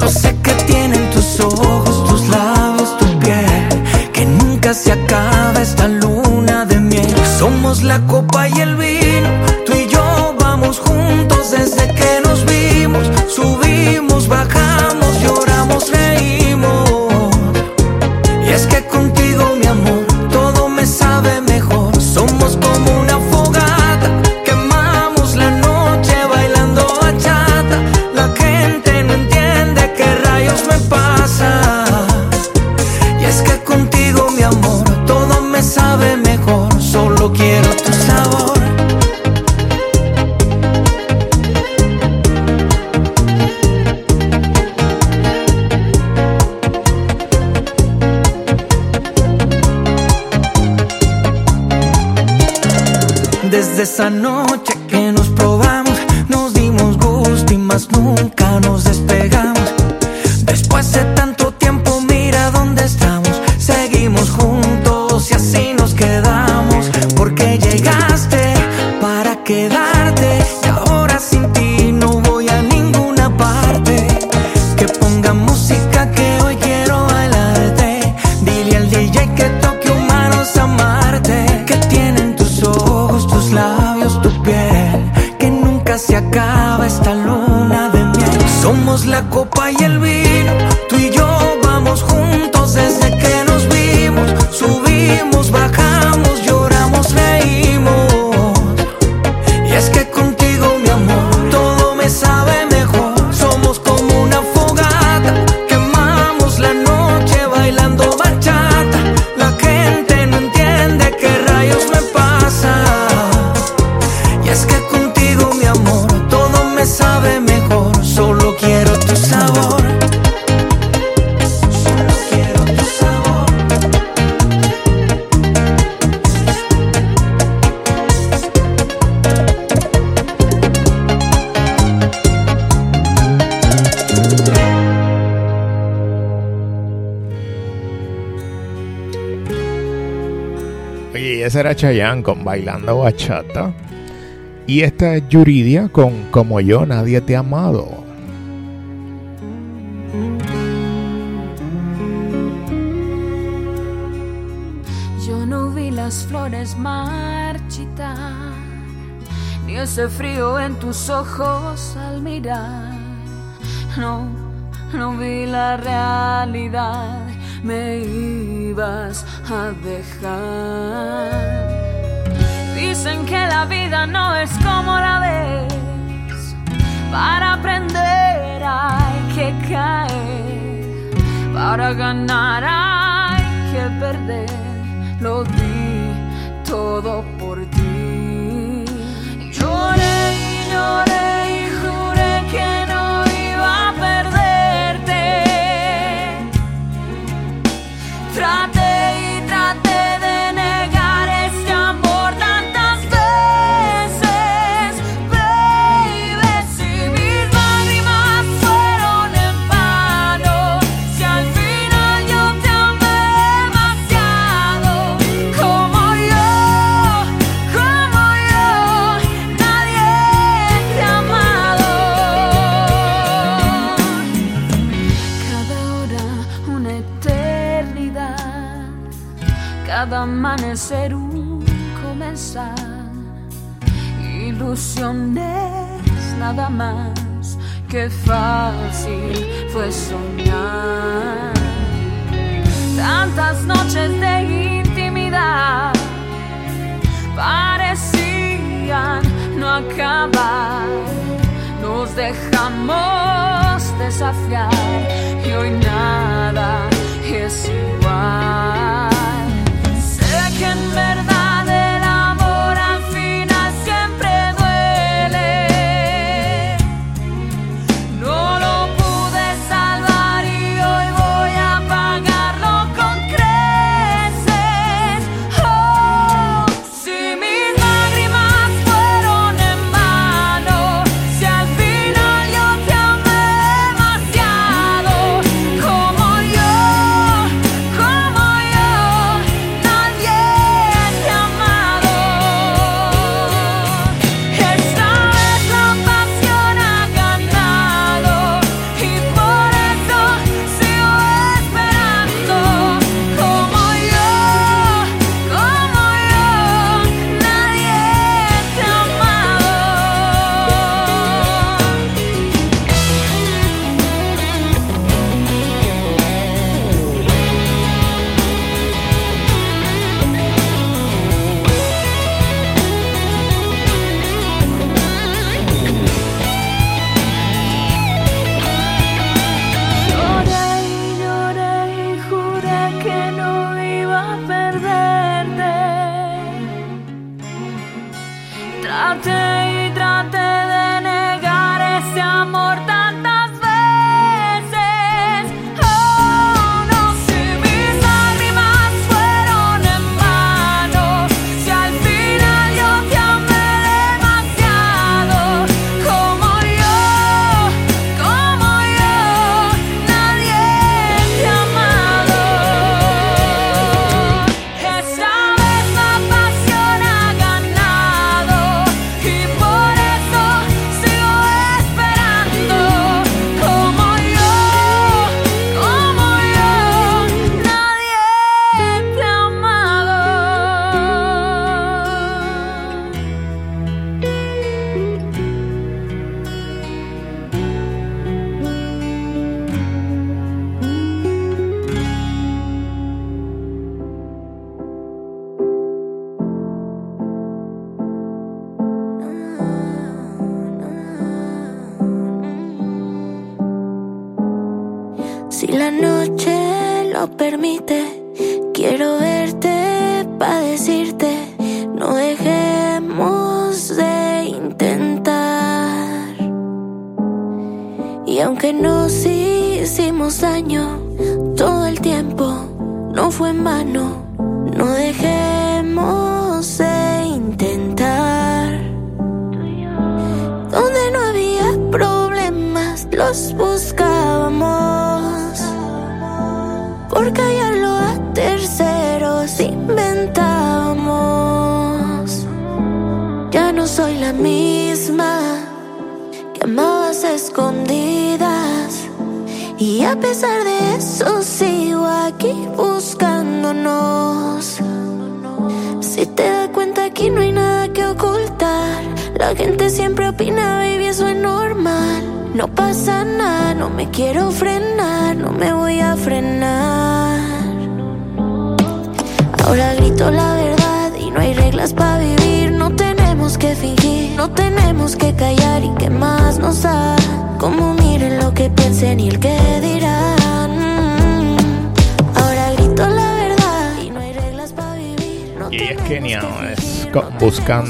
No sé qué tienen tus ojos, tus labios, tu piel. Que nunca se acaba esta luna de miel. Somos la copa y el vino. Tú y yo vamos juntos desde que nos vimos. Subimos, bajamos, contigo, mi amor, todo me sabe mejor, solo quiero tu sabor. Desde esa noche Chayanne con Bailando Bachata. Y esta es Yuridia con Como yo nadie te ha amado. Yo no vi las flores marchitar, ni ese frío en tus ojos al mirar. No, no vi la realidad, me ibas a dejar dicen que la vida no es como la ves. Para aprender hay que caer, para ganar hay que perder. Lo di todo fácil fue soñar. Tantas noches de intimidad parecían no acabar. Nos dejamos desafiar y hoy nada es igual.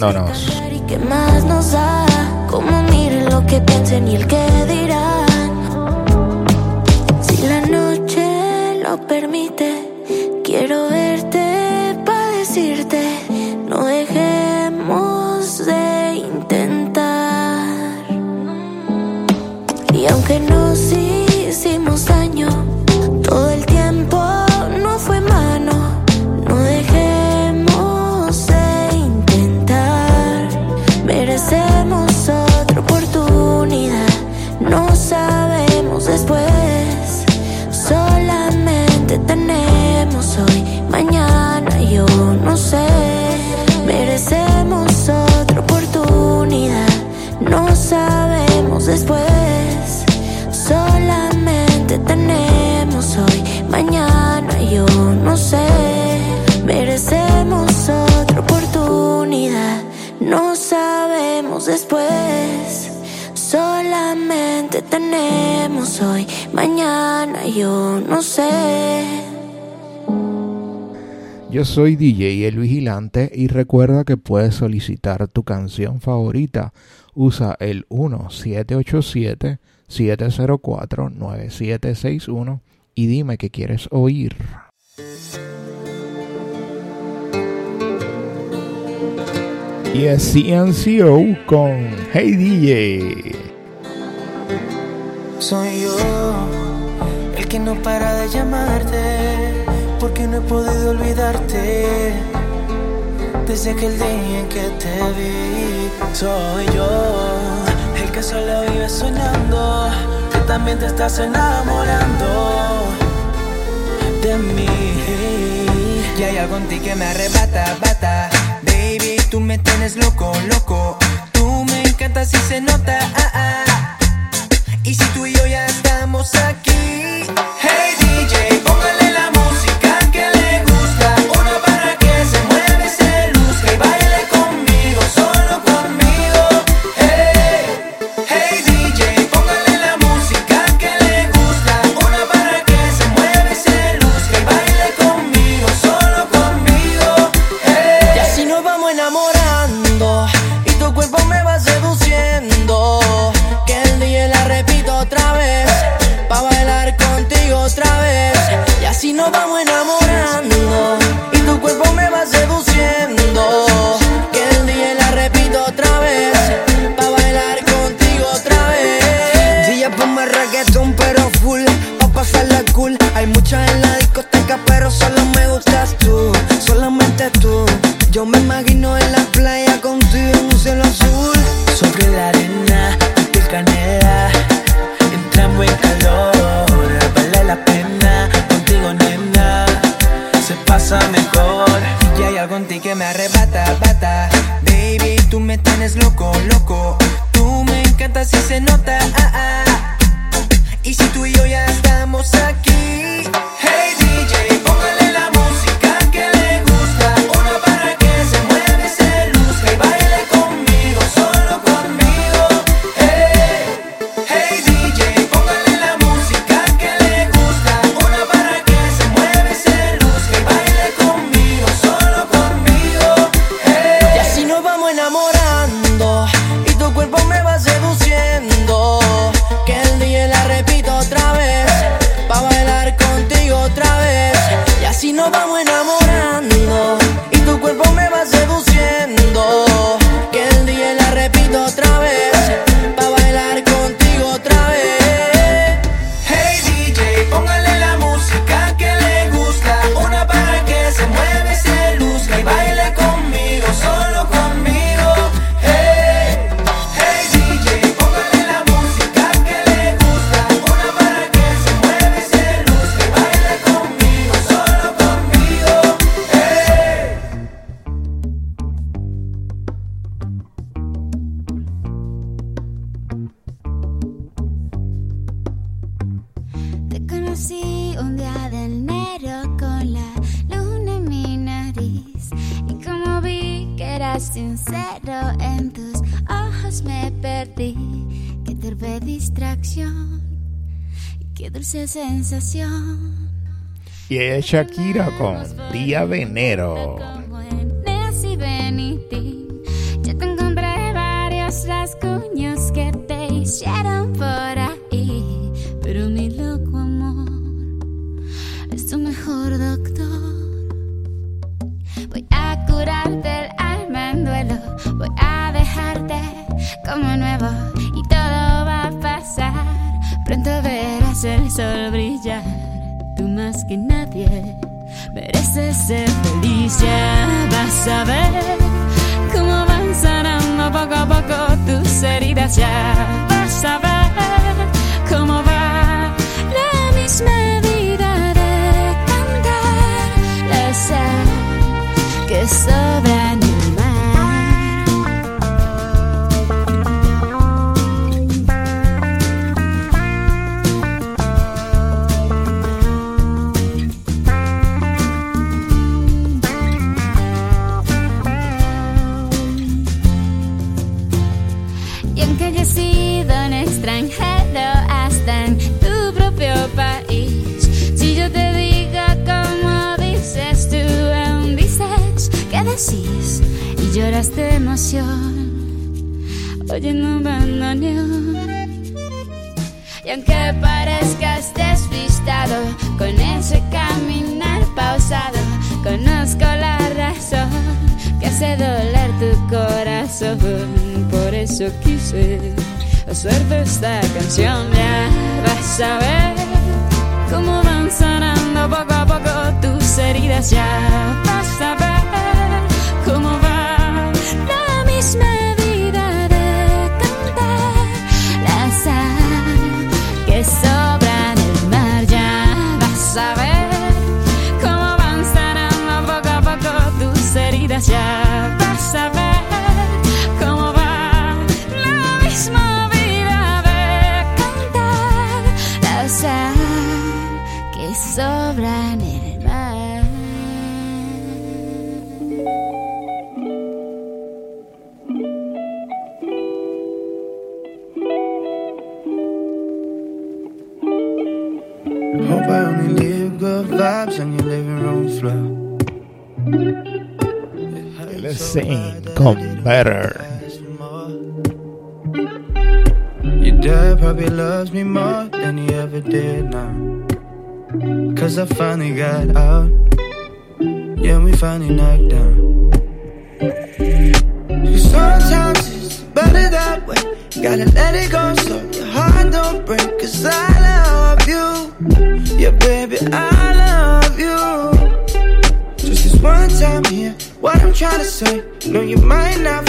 alejándonos. ¿Qué más nos da? ¿Cómo miren lo que piensen y el que dirán? Si la noche lo permite, quiero verte para decirte soy mañana, yo no sé. Yo soy DJ El Vigilante y recuerda que puedes solicitar tu canción favorita. Usa el 1787-704-9761 y dime qué quieres oír. Y es CNCO con Hey DJ. Soy yo el que no para de llamarte, porque no he podido olvidarte. Desde aquel día en que te vi, soy yo el que solo vive soñando, que también te estás enamorando de mí. Y hay algo en ti que me arrebata, bata. Baby, tú me tienes loco, loco. Tú me encantas y se nota. Ah, ah. Y si tú y yo ya estamos aquí que me arrebata, bata. Baby, tú me tienes loco, loco. Tú me encantas y se nota. Ah, ah. Y si tú y yo ya estamos aquí. dulce sensación. Y es Shakira con Día Venero.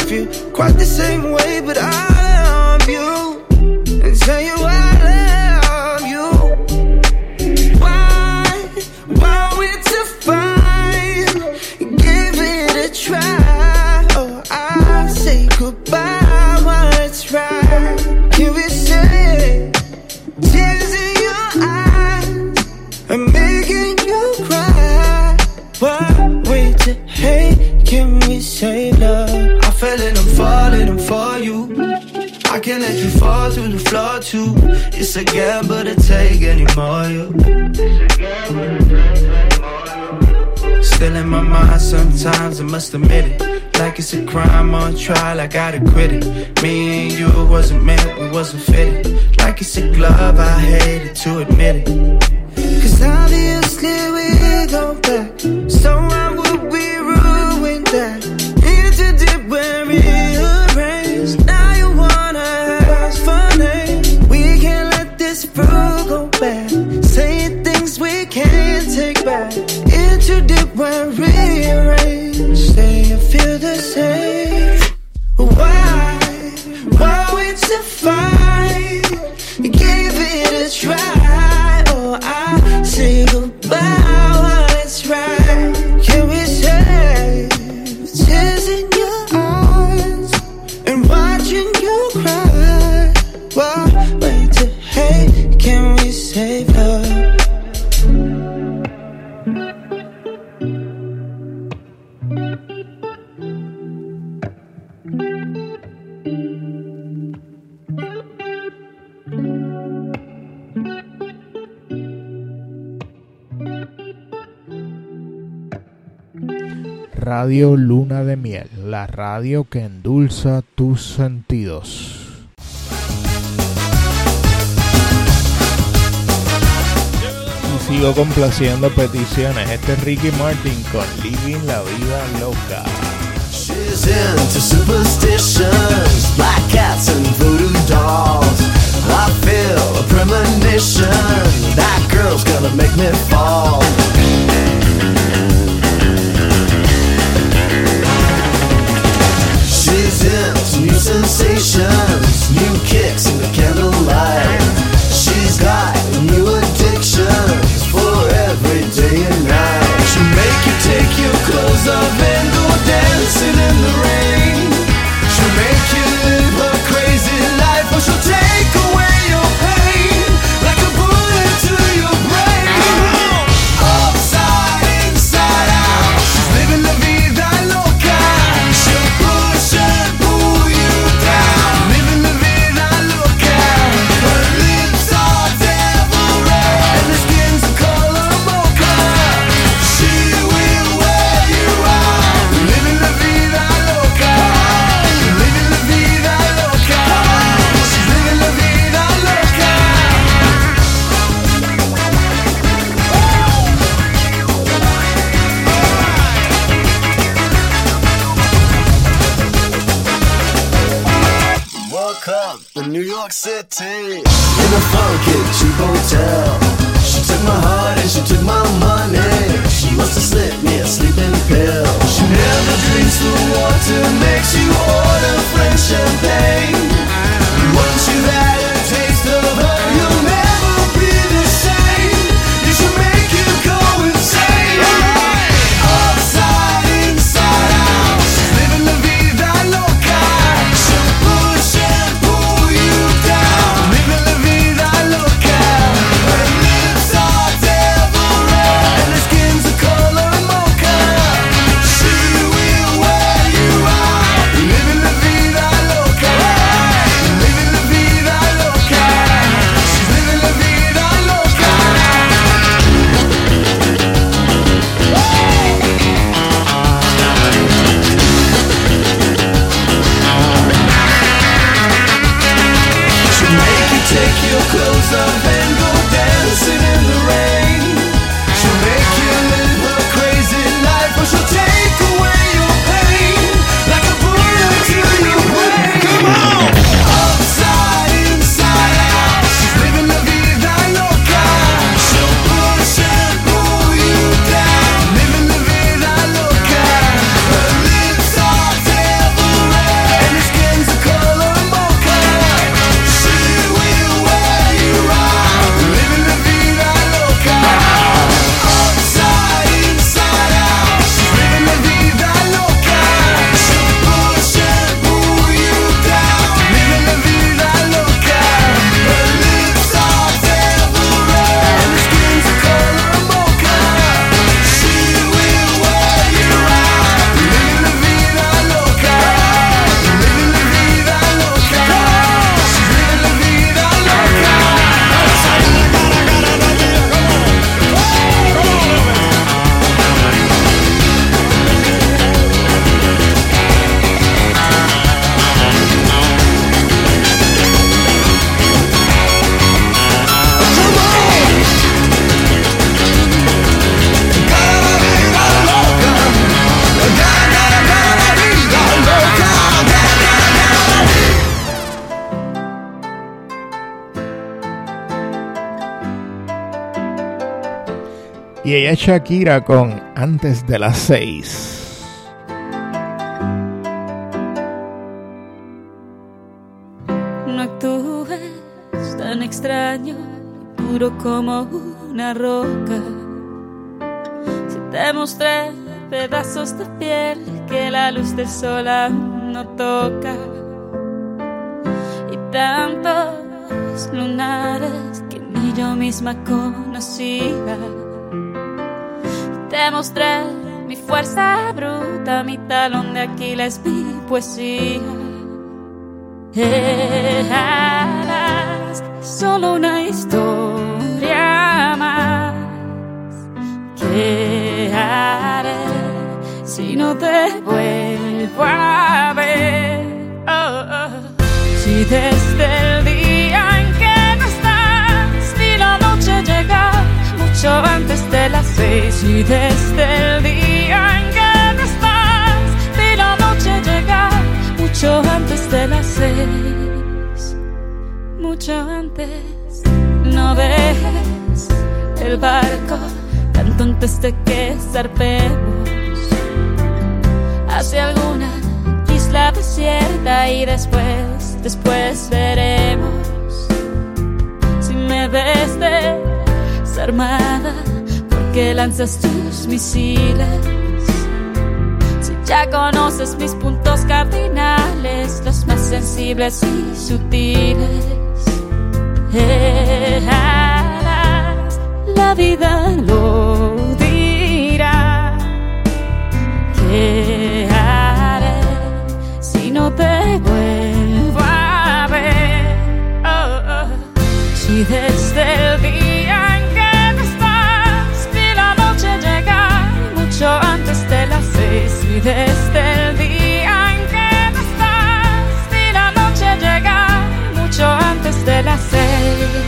Feel quite the same way, but I love you. It's a gamble to take anymore. Still in my mind sometimes, I must admit it. Like it's a crime on trial, I gotta quit it. Me and you wasn't meant, we wasn't fitted. Like it's a glove, I hated to admit it. Cause obviously we don't back. Luna de Miel, la radio que endulza tus sentidos. Y sigo complaciendo peticiones. Este es Ricky Martin con Living la Vida Loca. She's into superstitions, black cats and voodoo dolls. I feel a premonition, that girl's gonna make me fall. sensations, new kicks in the candlelight. She's got new addictions for every day and night. She'll make you take your clothes off and go dancing in the rain. She'll make you Shakira con Antes de las 6. No actúes tan extraño, duro como una roca. Si te mostré pedazos de piel que la luz del sol no toca. Y tantos lunares que ni yo misma conozco talón de Aquiles mi poesía. Eh, tus misiles, si ya conoces mis puntos cardinales, los más sensibles y sutiles, eh, ah, ah, ah. la vida lo antes de las seis.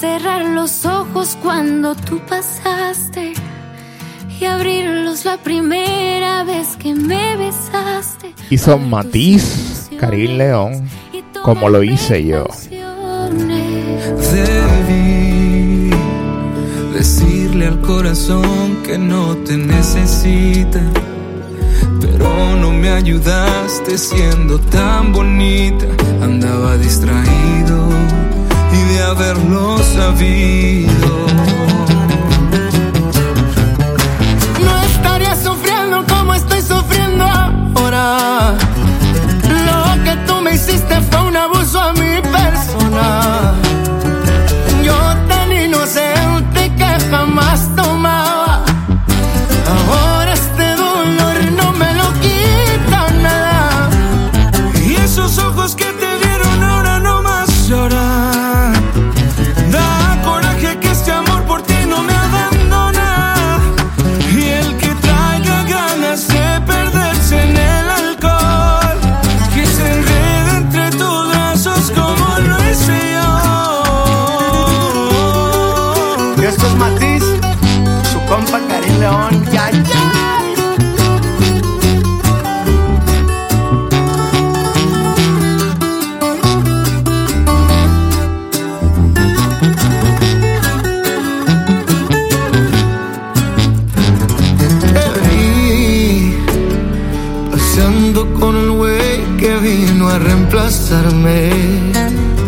cerrar los ojos cuando tú pasaste y abrirlos la primera vez que me besaste. Hizo Matiz, Karim León, como lo hice yo. Debí decirle al corazón que no te necesita, pero no me ayudaste siendo tan bonita, andaba distraído haberlo sabido. No estaría sufriendo como estoy sufriendo ahora. Lo que tú me hiciste fue un abuso a mi persona.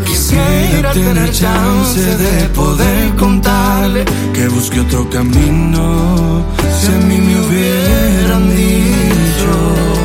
Quisiera tener chance de poder contarle que busque otro camino. Si a mí me hubieran dicho.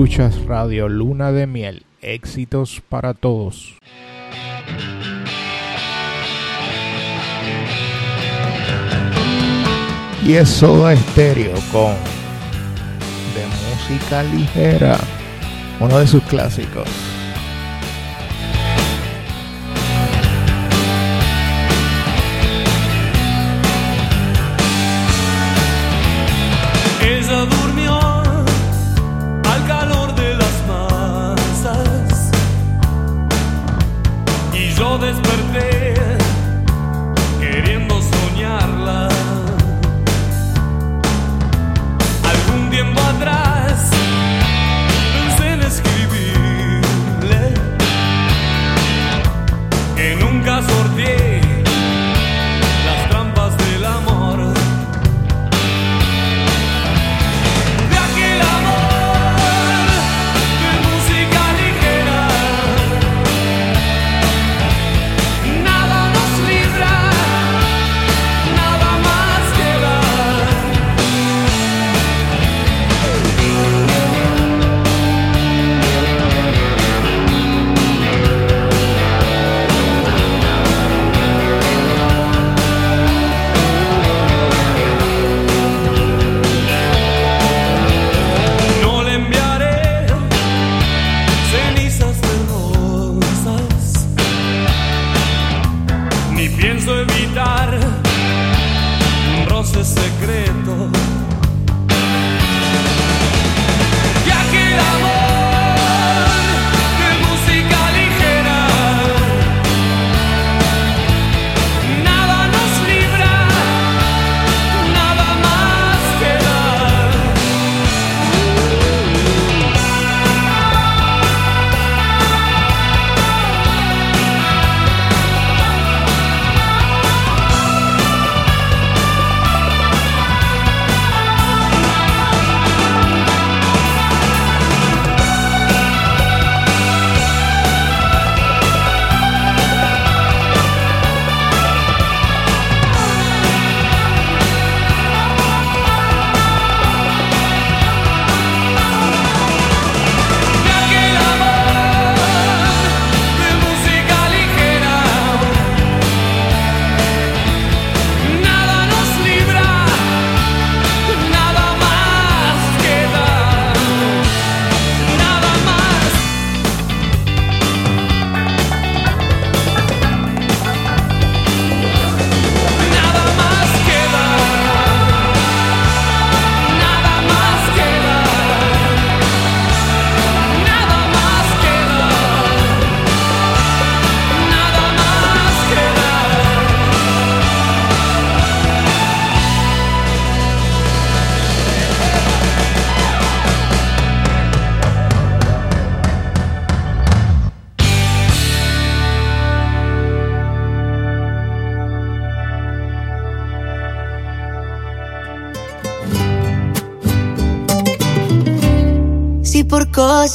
Escuchas Radio Luna de Miel. Éxitos para todos. Y es Soda Estéreo con de música ligera, uno de sus clásicos.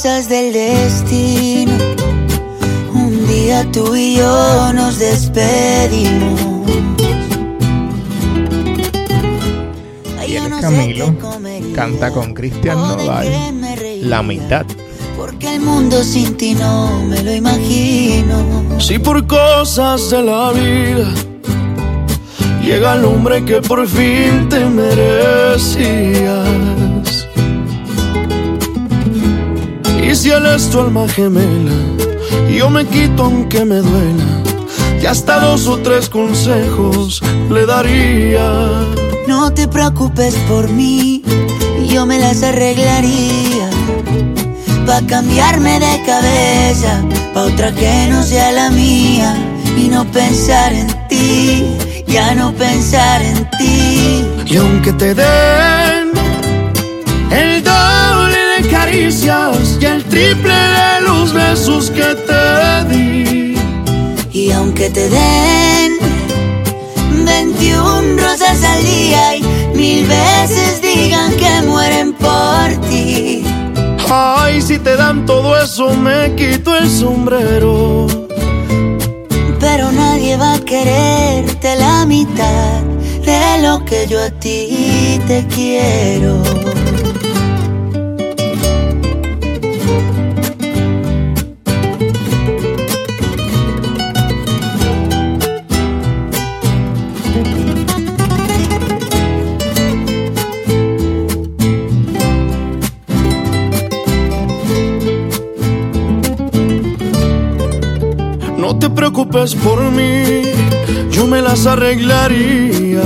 Cosas del destino un día tú y yo nos despedimos. Y Camilo, canta con Cristian Nodal, La mitad. Porque el mundo sin ti no me lo imagino. Si por cosas de la vida llega el hombre que por fin te merecías. Él es tu alma gemela, yo me quito aunque me duela. Y hasta dos o tres consejos le daría. No te preocupes por mí, yo me las arreglaría. Pa' cambiarme de cabeza, pa' otra que no sea la mía. Y no pensar en ti, ya no pensar en ti. Y aunque te den caricias y el triple de los besos que te di. Y aunque te den 21 rosas al día y mil veces digan que mueren por ti. Ay, si te dan todo eso, me quito el sombrero. Pero nadie va a quererte la mitad de lo que yo a ti te quiero. Preocupes por mí, yo me las arreglaría.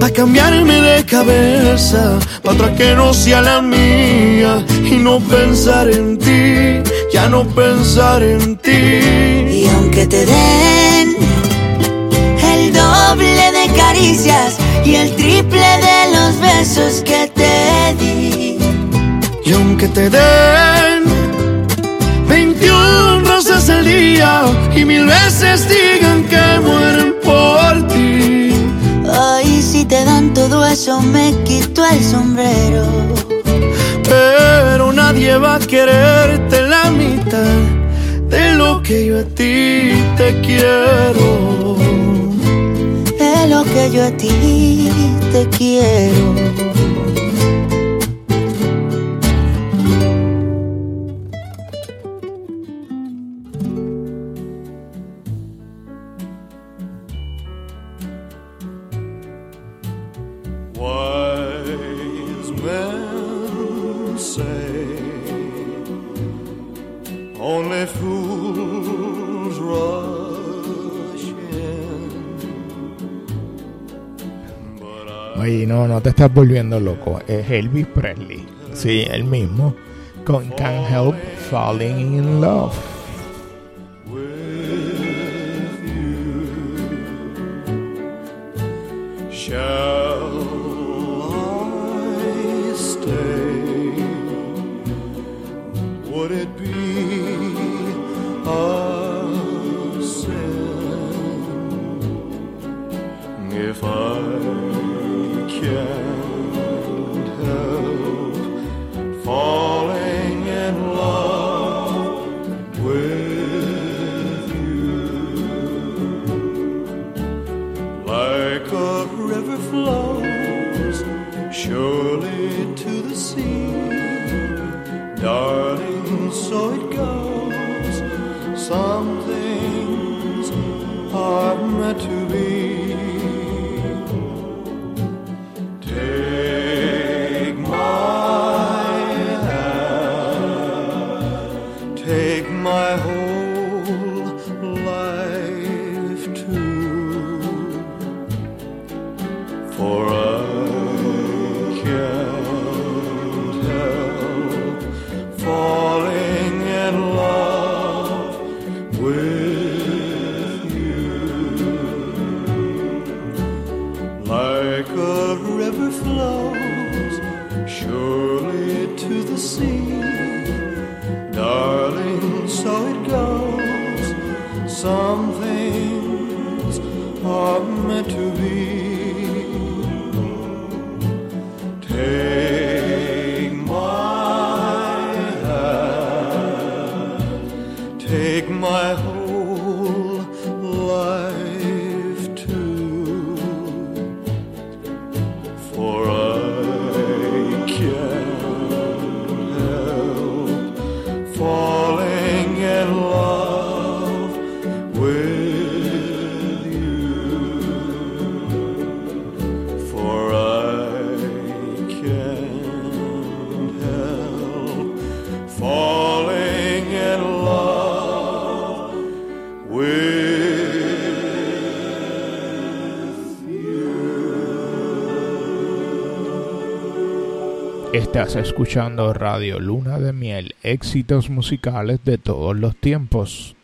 Pa' cambiarme de cabeza, pa' otra que no sea la mía. Y no pensar en ti, ya no pensar en ti. Y aunque te den el doble de caricias y el triple de los besos que te di. Y aunque te den 21 rosas al día y mil veces digan que mueren por ti. Ay, si te dan todo eso, me quito el sombrero. Pero nadie va a quererte la mitad de lo que yo a ti te quiero. De lo que yo a ti te quiero. Te estás volviendo loco. Es Elvis Presley. Sí, el mismo. Con Can't Help Falling in Love. Estás escuchando Radio Luna de Miel, éxitos musicales de todos los tiempos.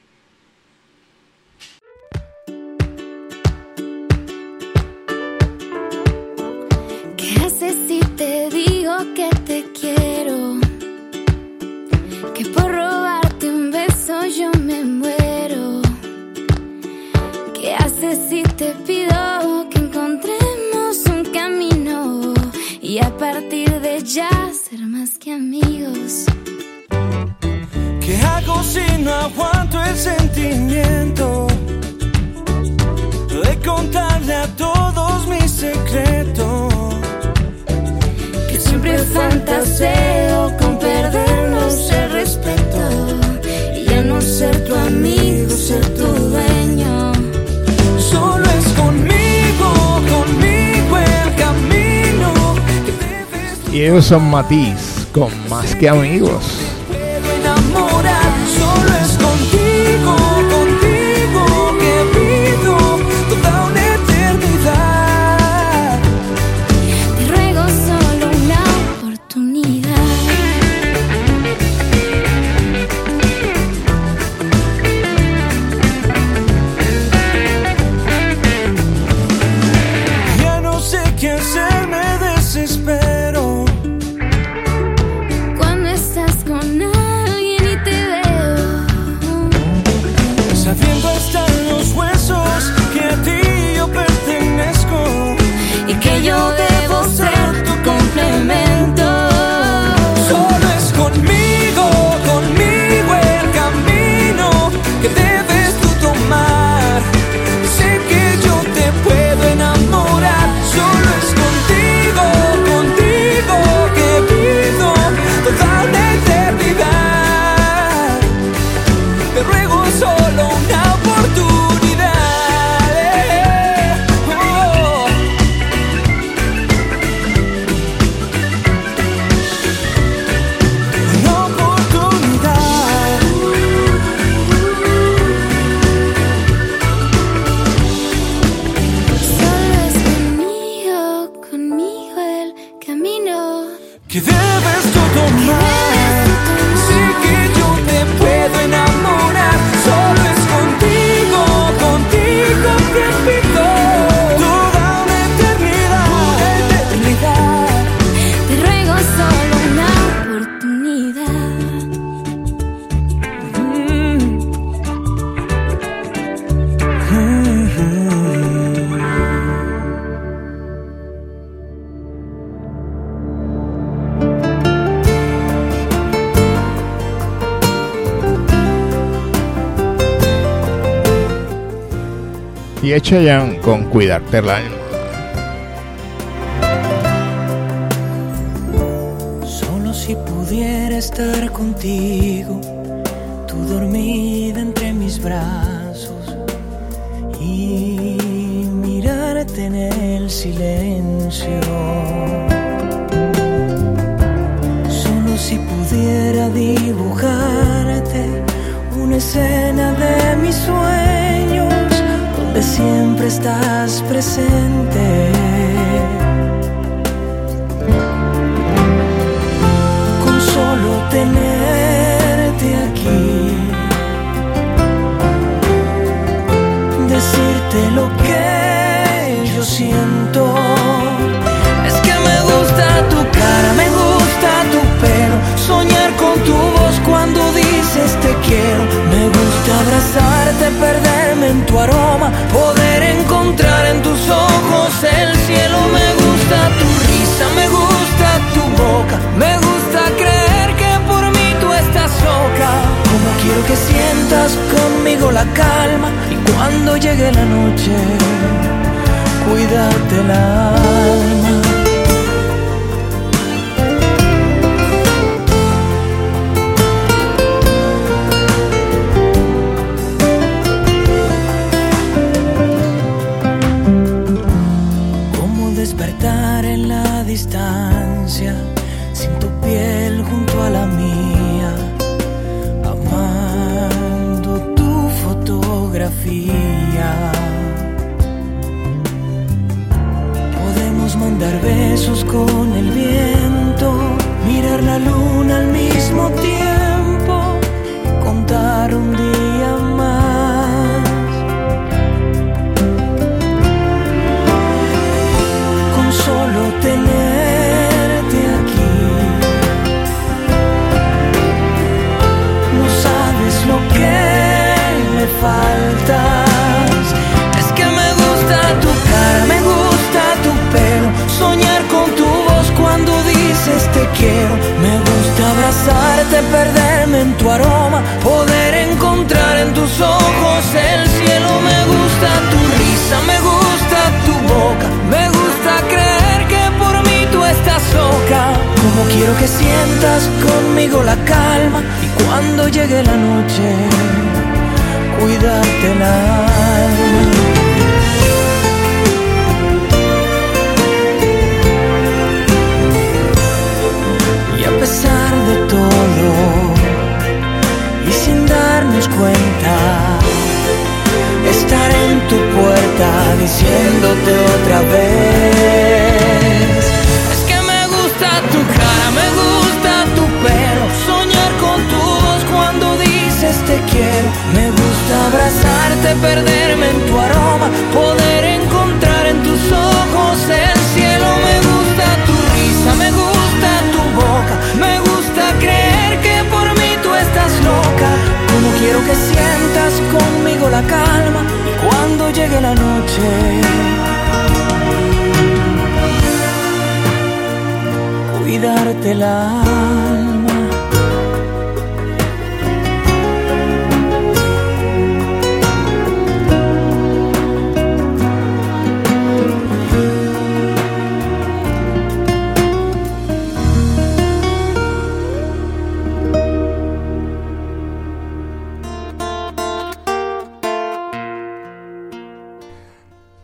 Y ellos son Matiz, con más que amigos. Que debes tú tomar. Y echa ya con cuidarte el alma. Solo si pudiera estar contigo, tú dormida entre mis brazos y mirarte en el silencio. Solo si pudiera dibujarte una escena de mis sueños siempre estás presente. con solo tenerte aquí. Decirte lo que yo siento. Es que me gusta tu cara, me gusta tu pelo. Soñar con tu voz cuando dices te quiero. Me gusta abrazarte, perderme en tu aroma. Poder encontrar en tus ojos el cielo. Me gusta tu risa, me gusta tu boca. Me gusta creer que por mí tú estás loca. Como quiero que sientas conmigo la calma. Y cuando llegue la noche, cuídate el alma. con el viento, mirar la luna al mismo tiempo, contar un día más. Con solo tenerte aquí, no sabes lo que me falta. quiero. Me gusta abrazarte, perderme en tu aroma, poder encontrar en tus ojos el cielo. Me gusta tu risa, me gusta tu boca, me gusta creer que por mí tú estás loca. Como quiero que sientas conmigo la calma y cuando llegue la noche, cuidarte el alma. Estar en tu puerta diciéndote otra vez. Es que me gusta tu cara, me gusta tu pelo, soñar con tu voz cuando dices te quiero. Me gusta abrazarte, perderme en tu aroma, Alma.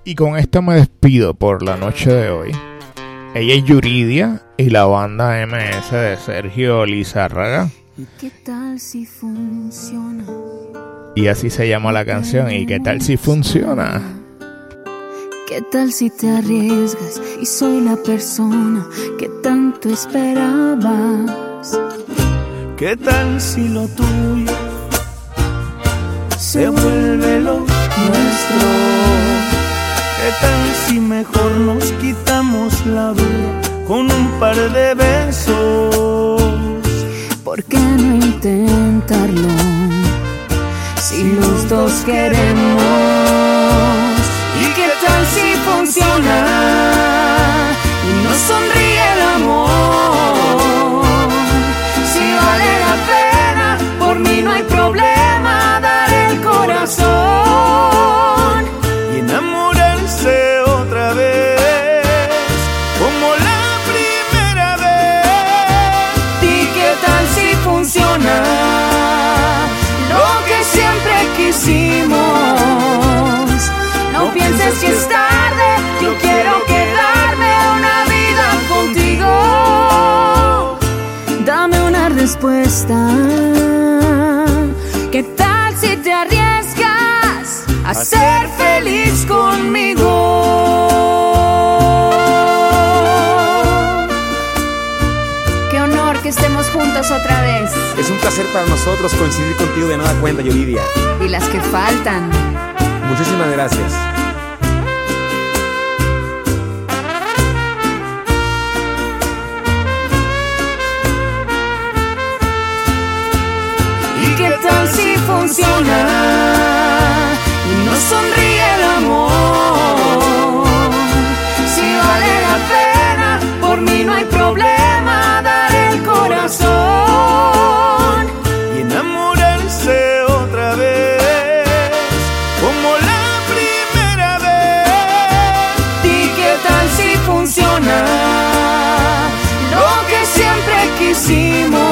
Y con esto me despido por la noche de hoy. Ella es Yuridia y la banda MS de Sergio Lizárraga. ¿Qué tal si funciona? Y así se llama la canción. ¿Y qué tal si funciona? ¿Qué tal si te arriesgas y soy la persona que tanto esperabas? ¿Qué tal si lo tuyo se vuelve lo nuestro? ¿Qué tal si mejor nos quitamos la duda con un par de besos? ¿Por qué no intentarlo? Si los dos queremos. ¿Y qué tal si funciona? Y nos sonríe respuesta. ¿Qué tal si te arriesgas a ser feliz conmigo? Qué honor que estemos juntos otra vez. Es un placer para nosotros coincidir contigo de nada cuenta, Yuridia. Y las que faltan. Muchísimas gracias. Tal si funciona? Y nos sonríe el amor. Si vale la pena, por mí no hay problema dar el corazón. y enamorarse otra vez como la primera vez. ¿Y qué tal si funciona? Lo que siempre quisimos.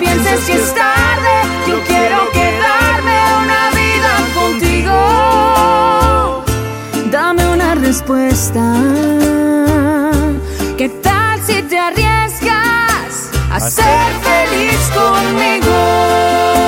Pienses que es tarde, yo quiero quedarme una vida contigo. Dame una respuesta. ¿Qué tal si te arriesgas a ser feliz conmigo?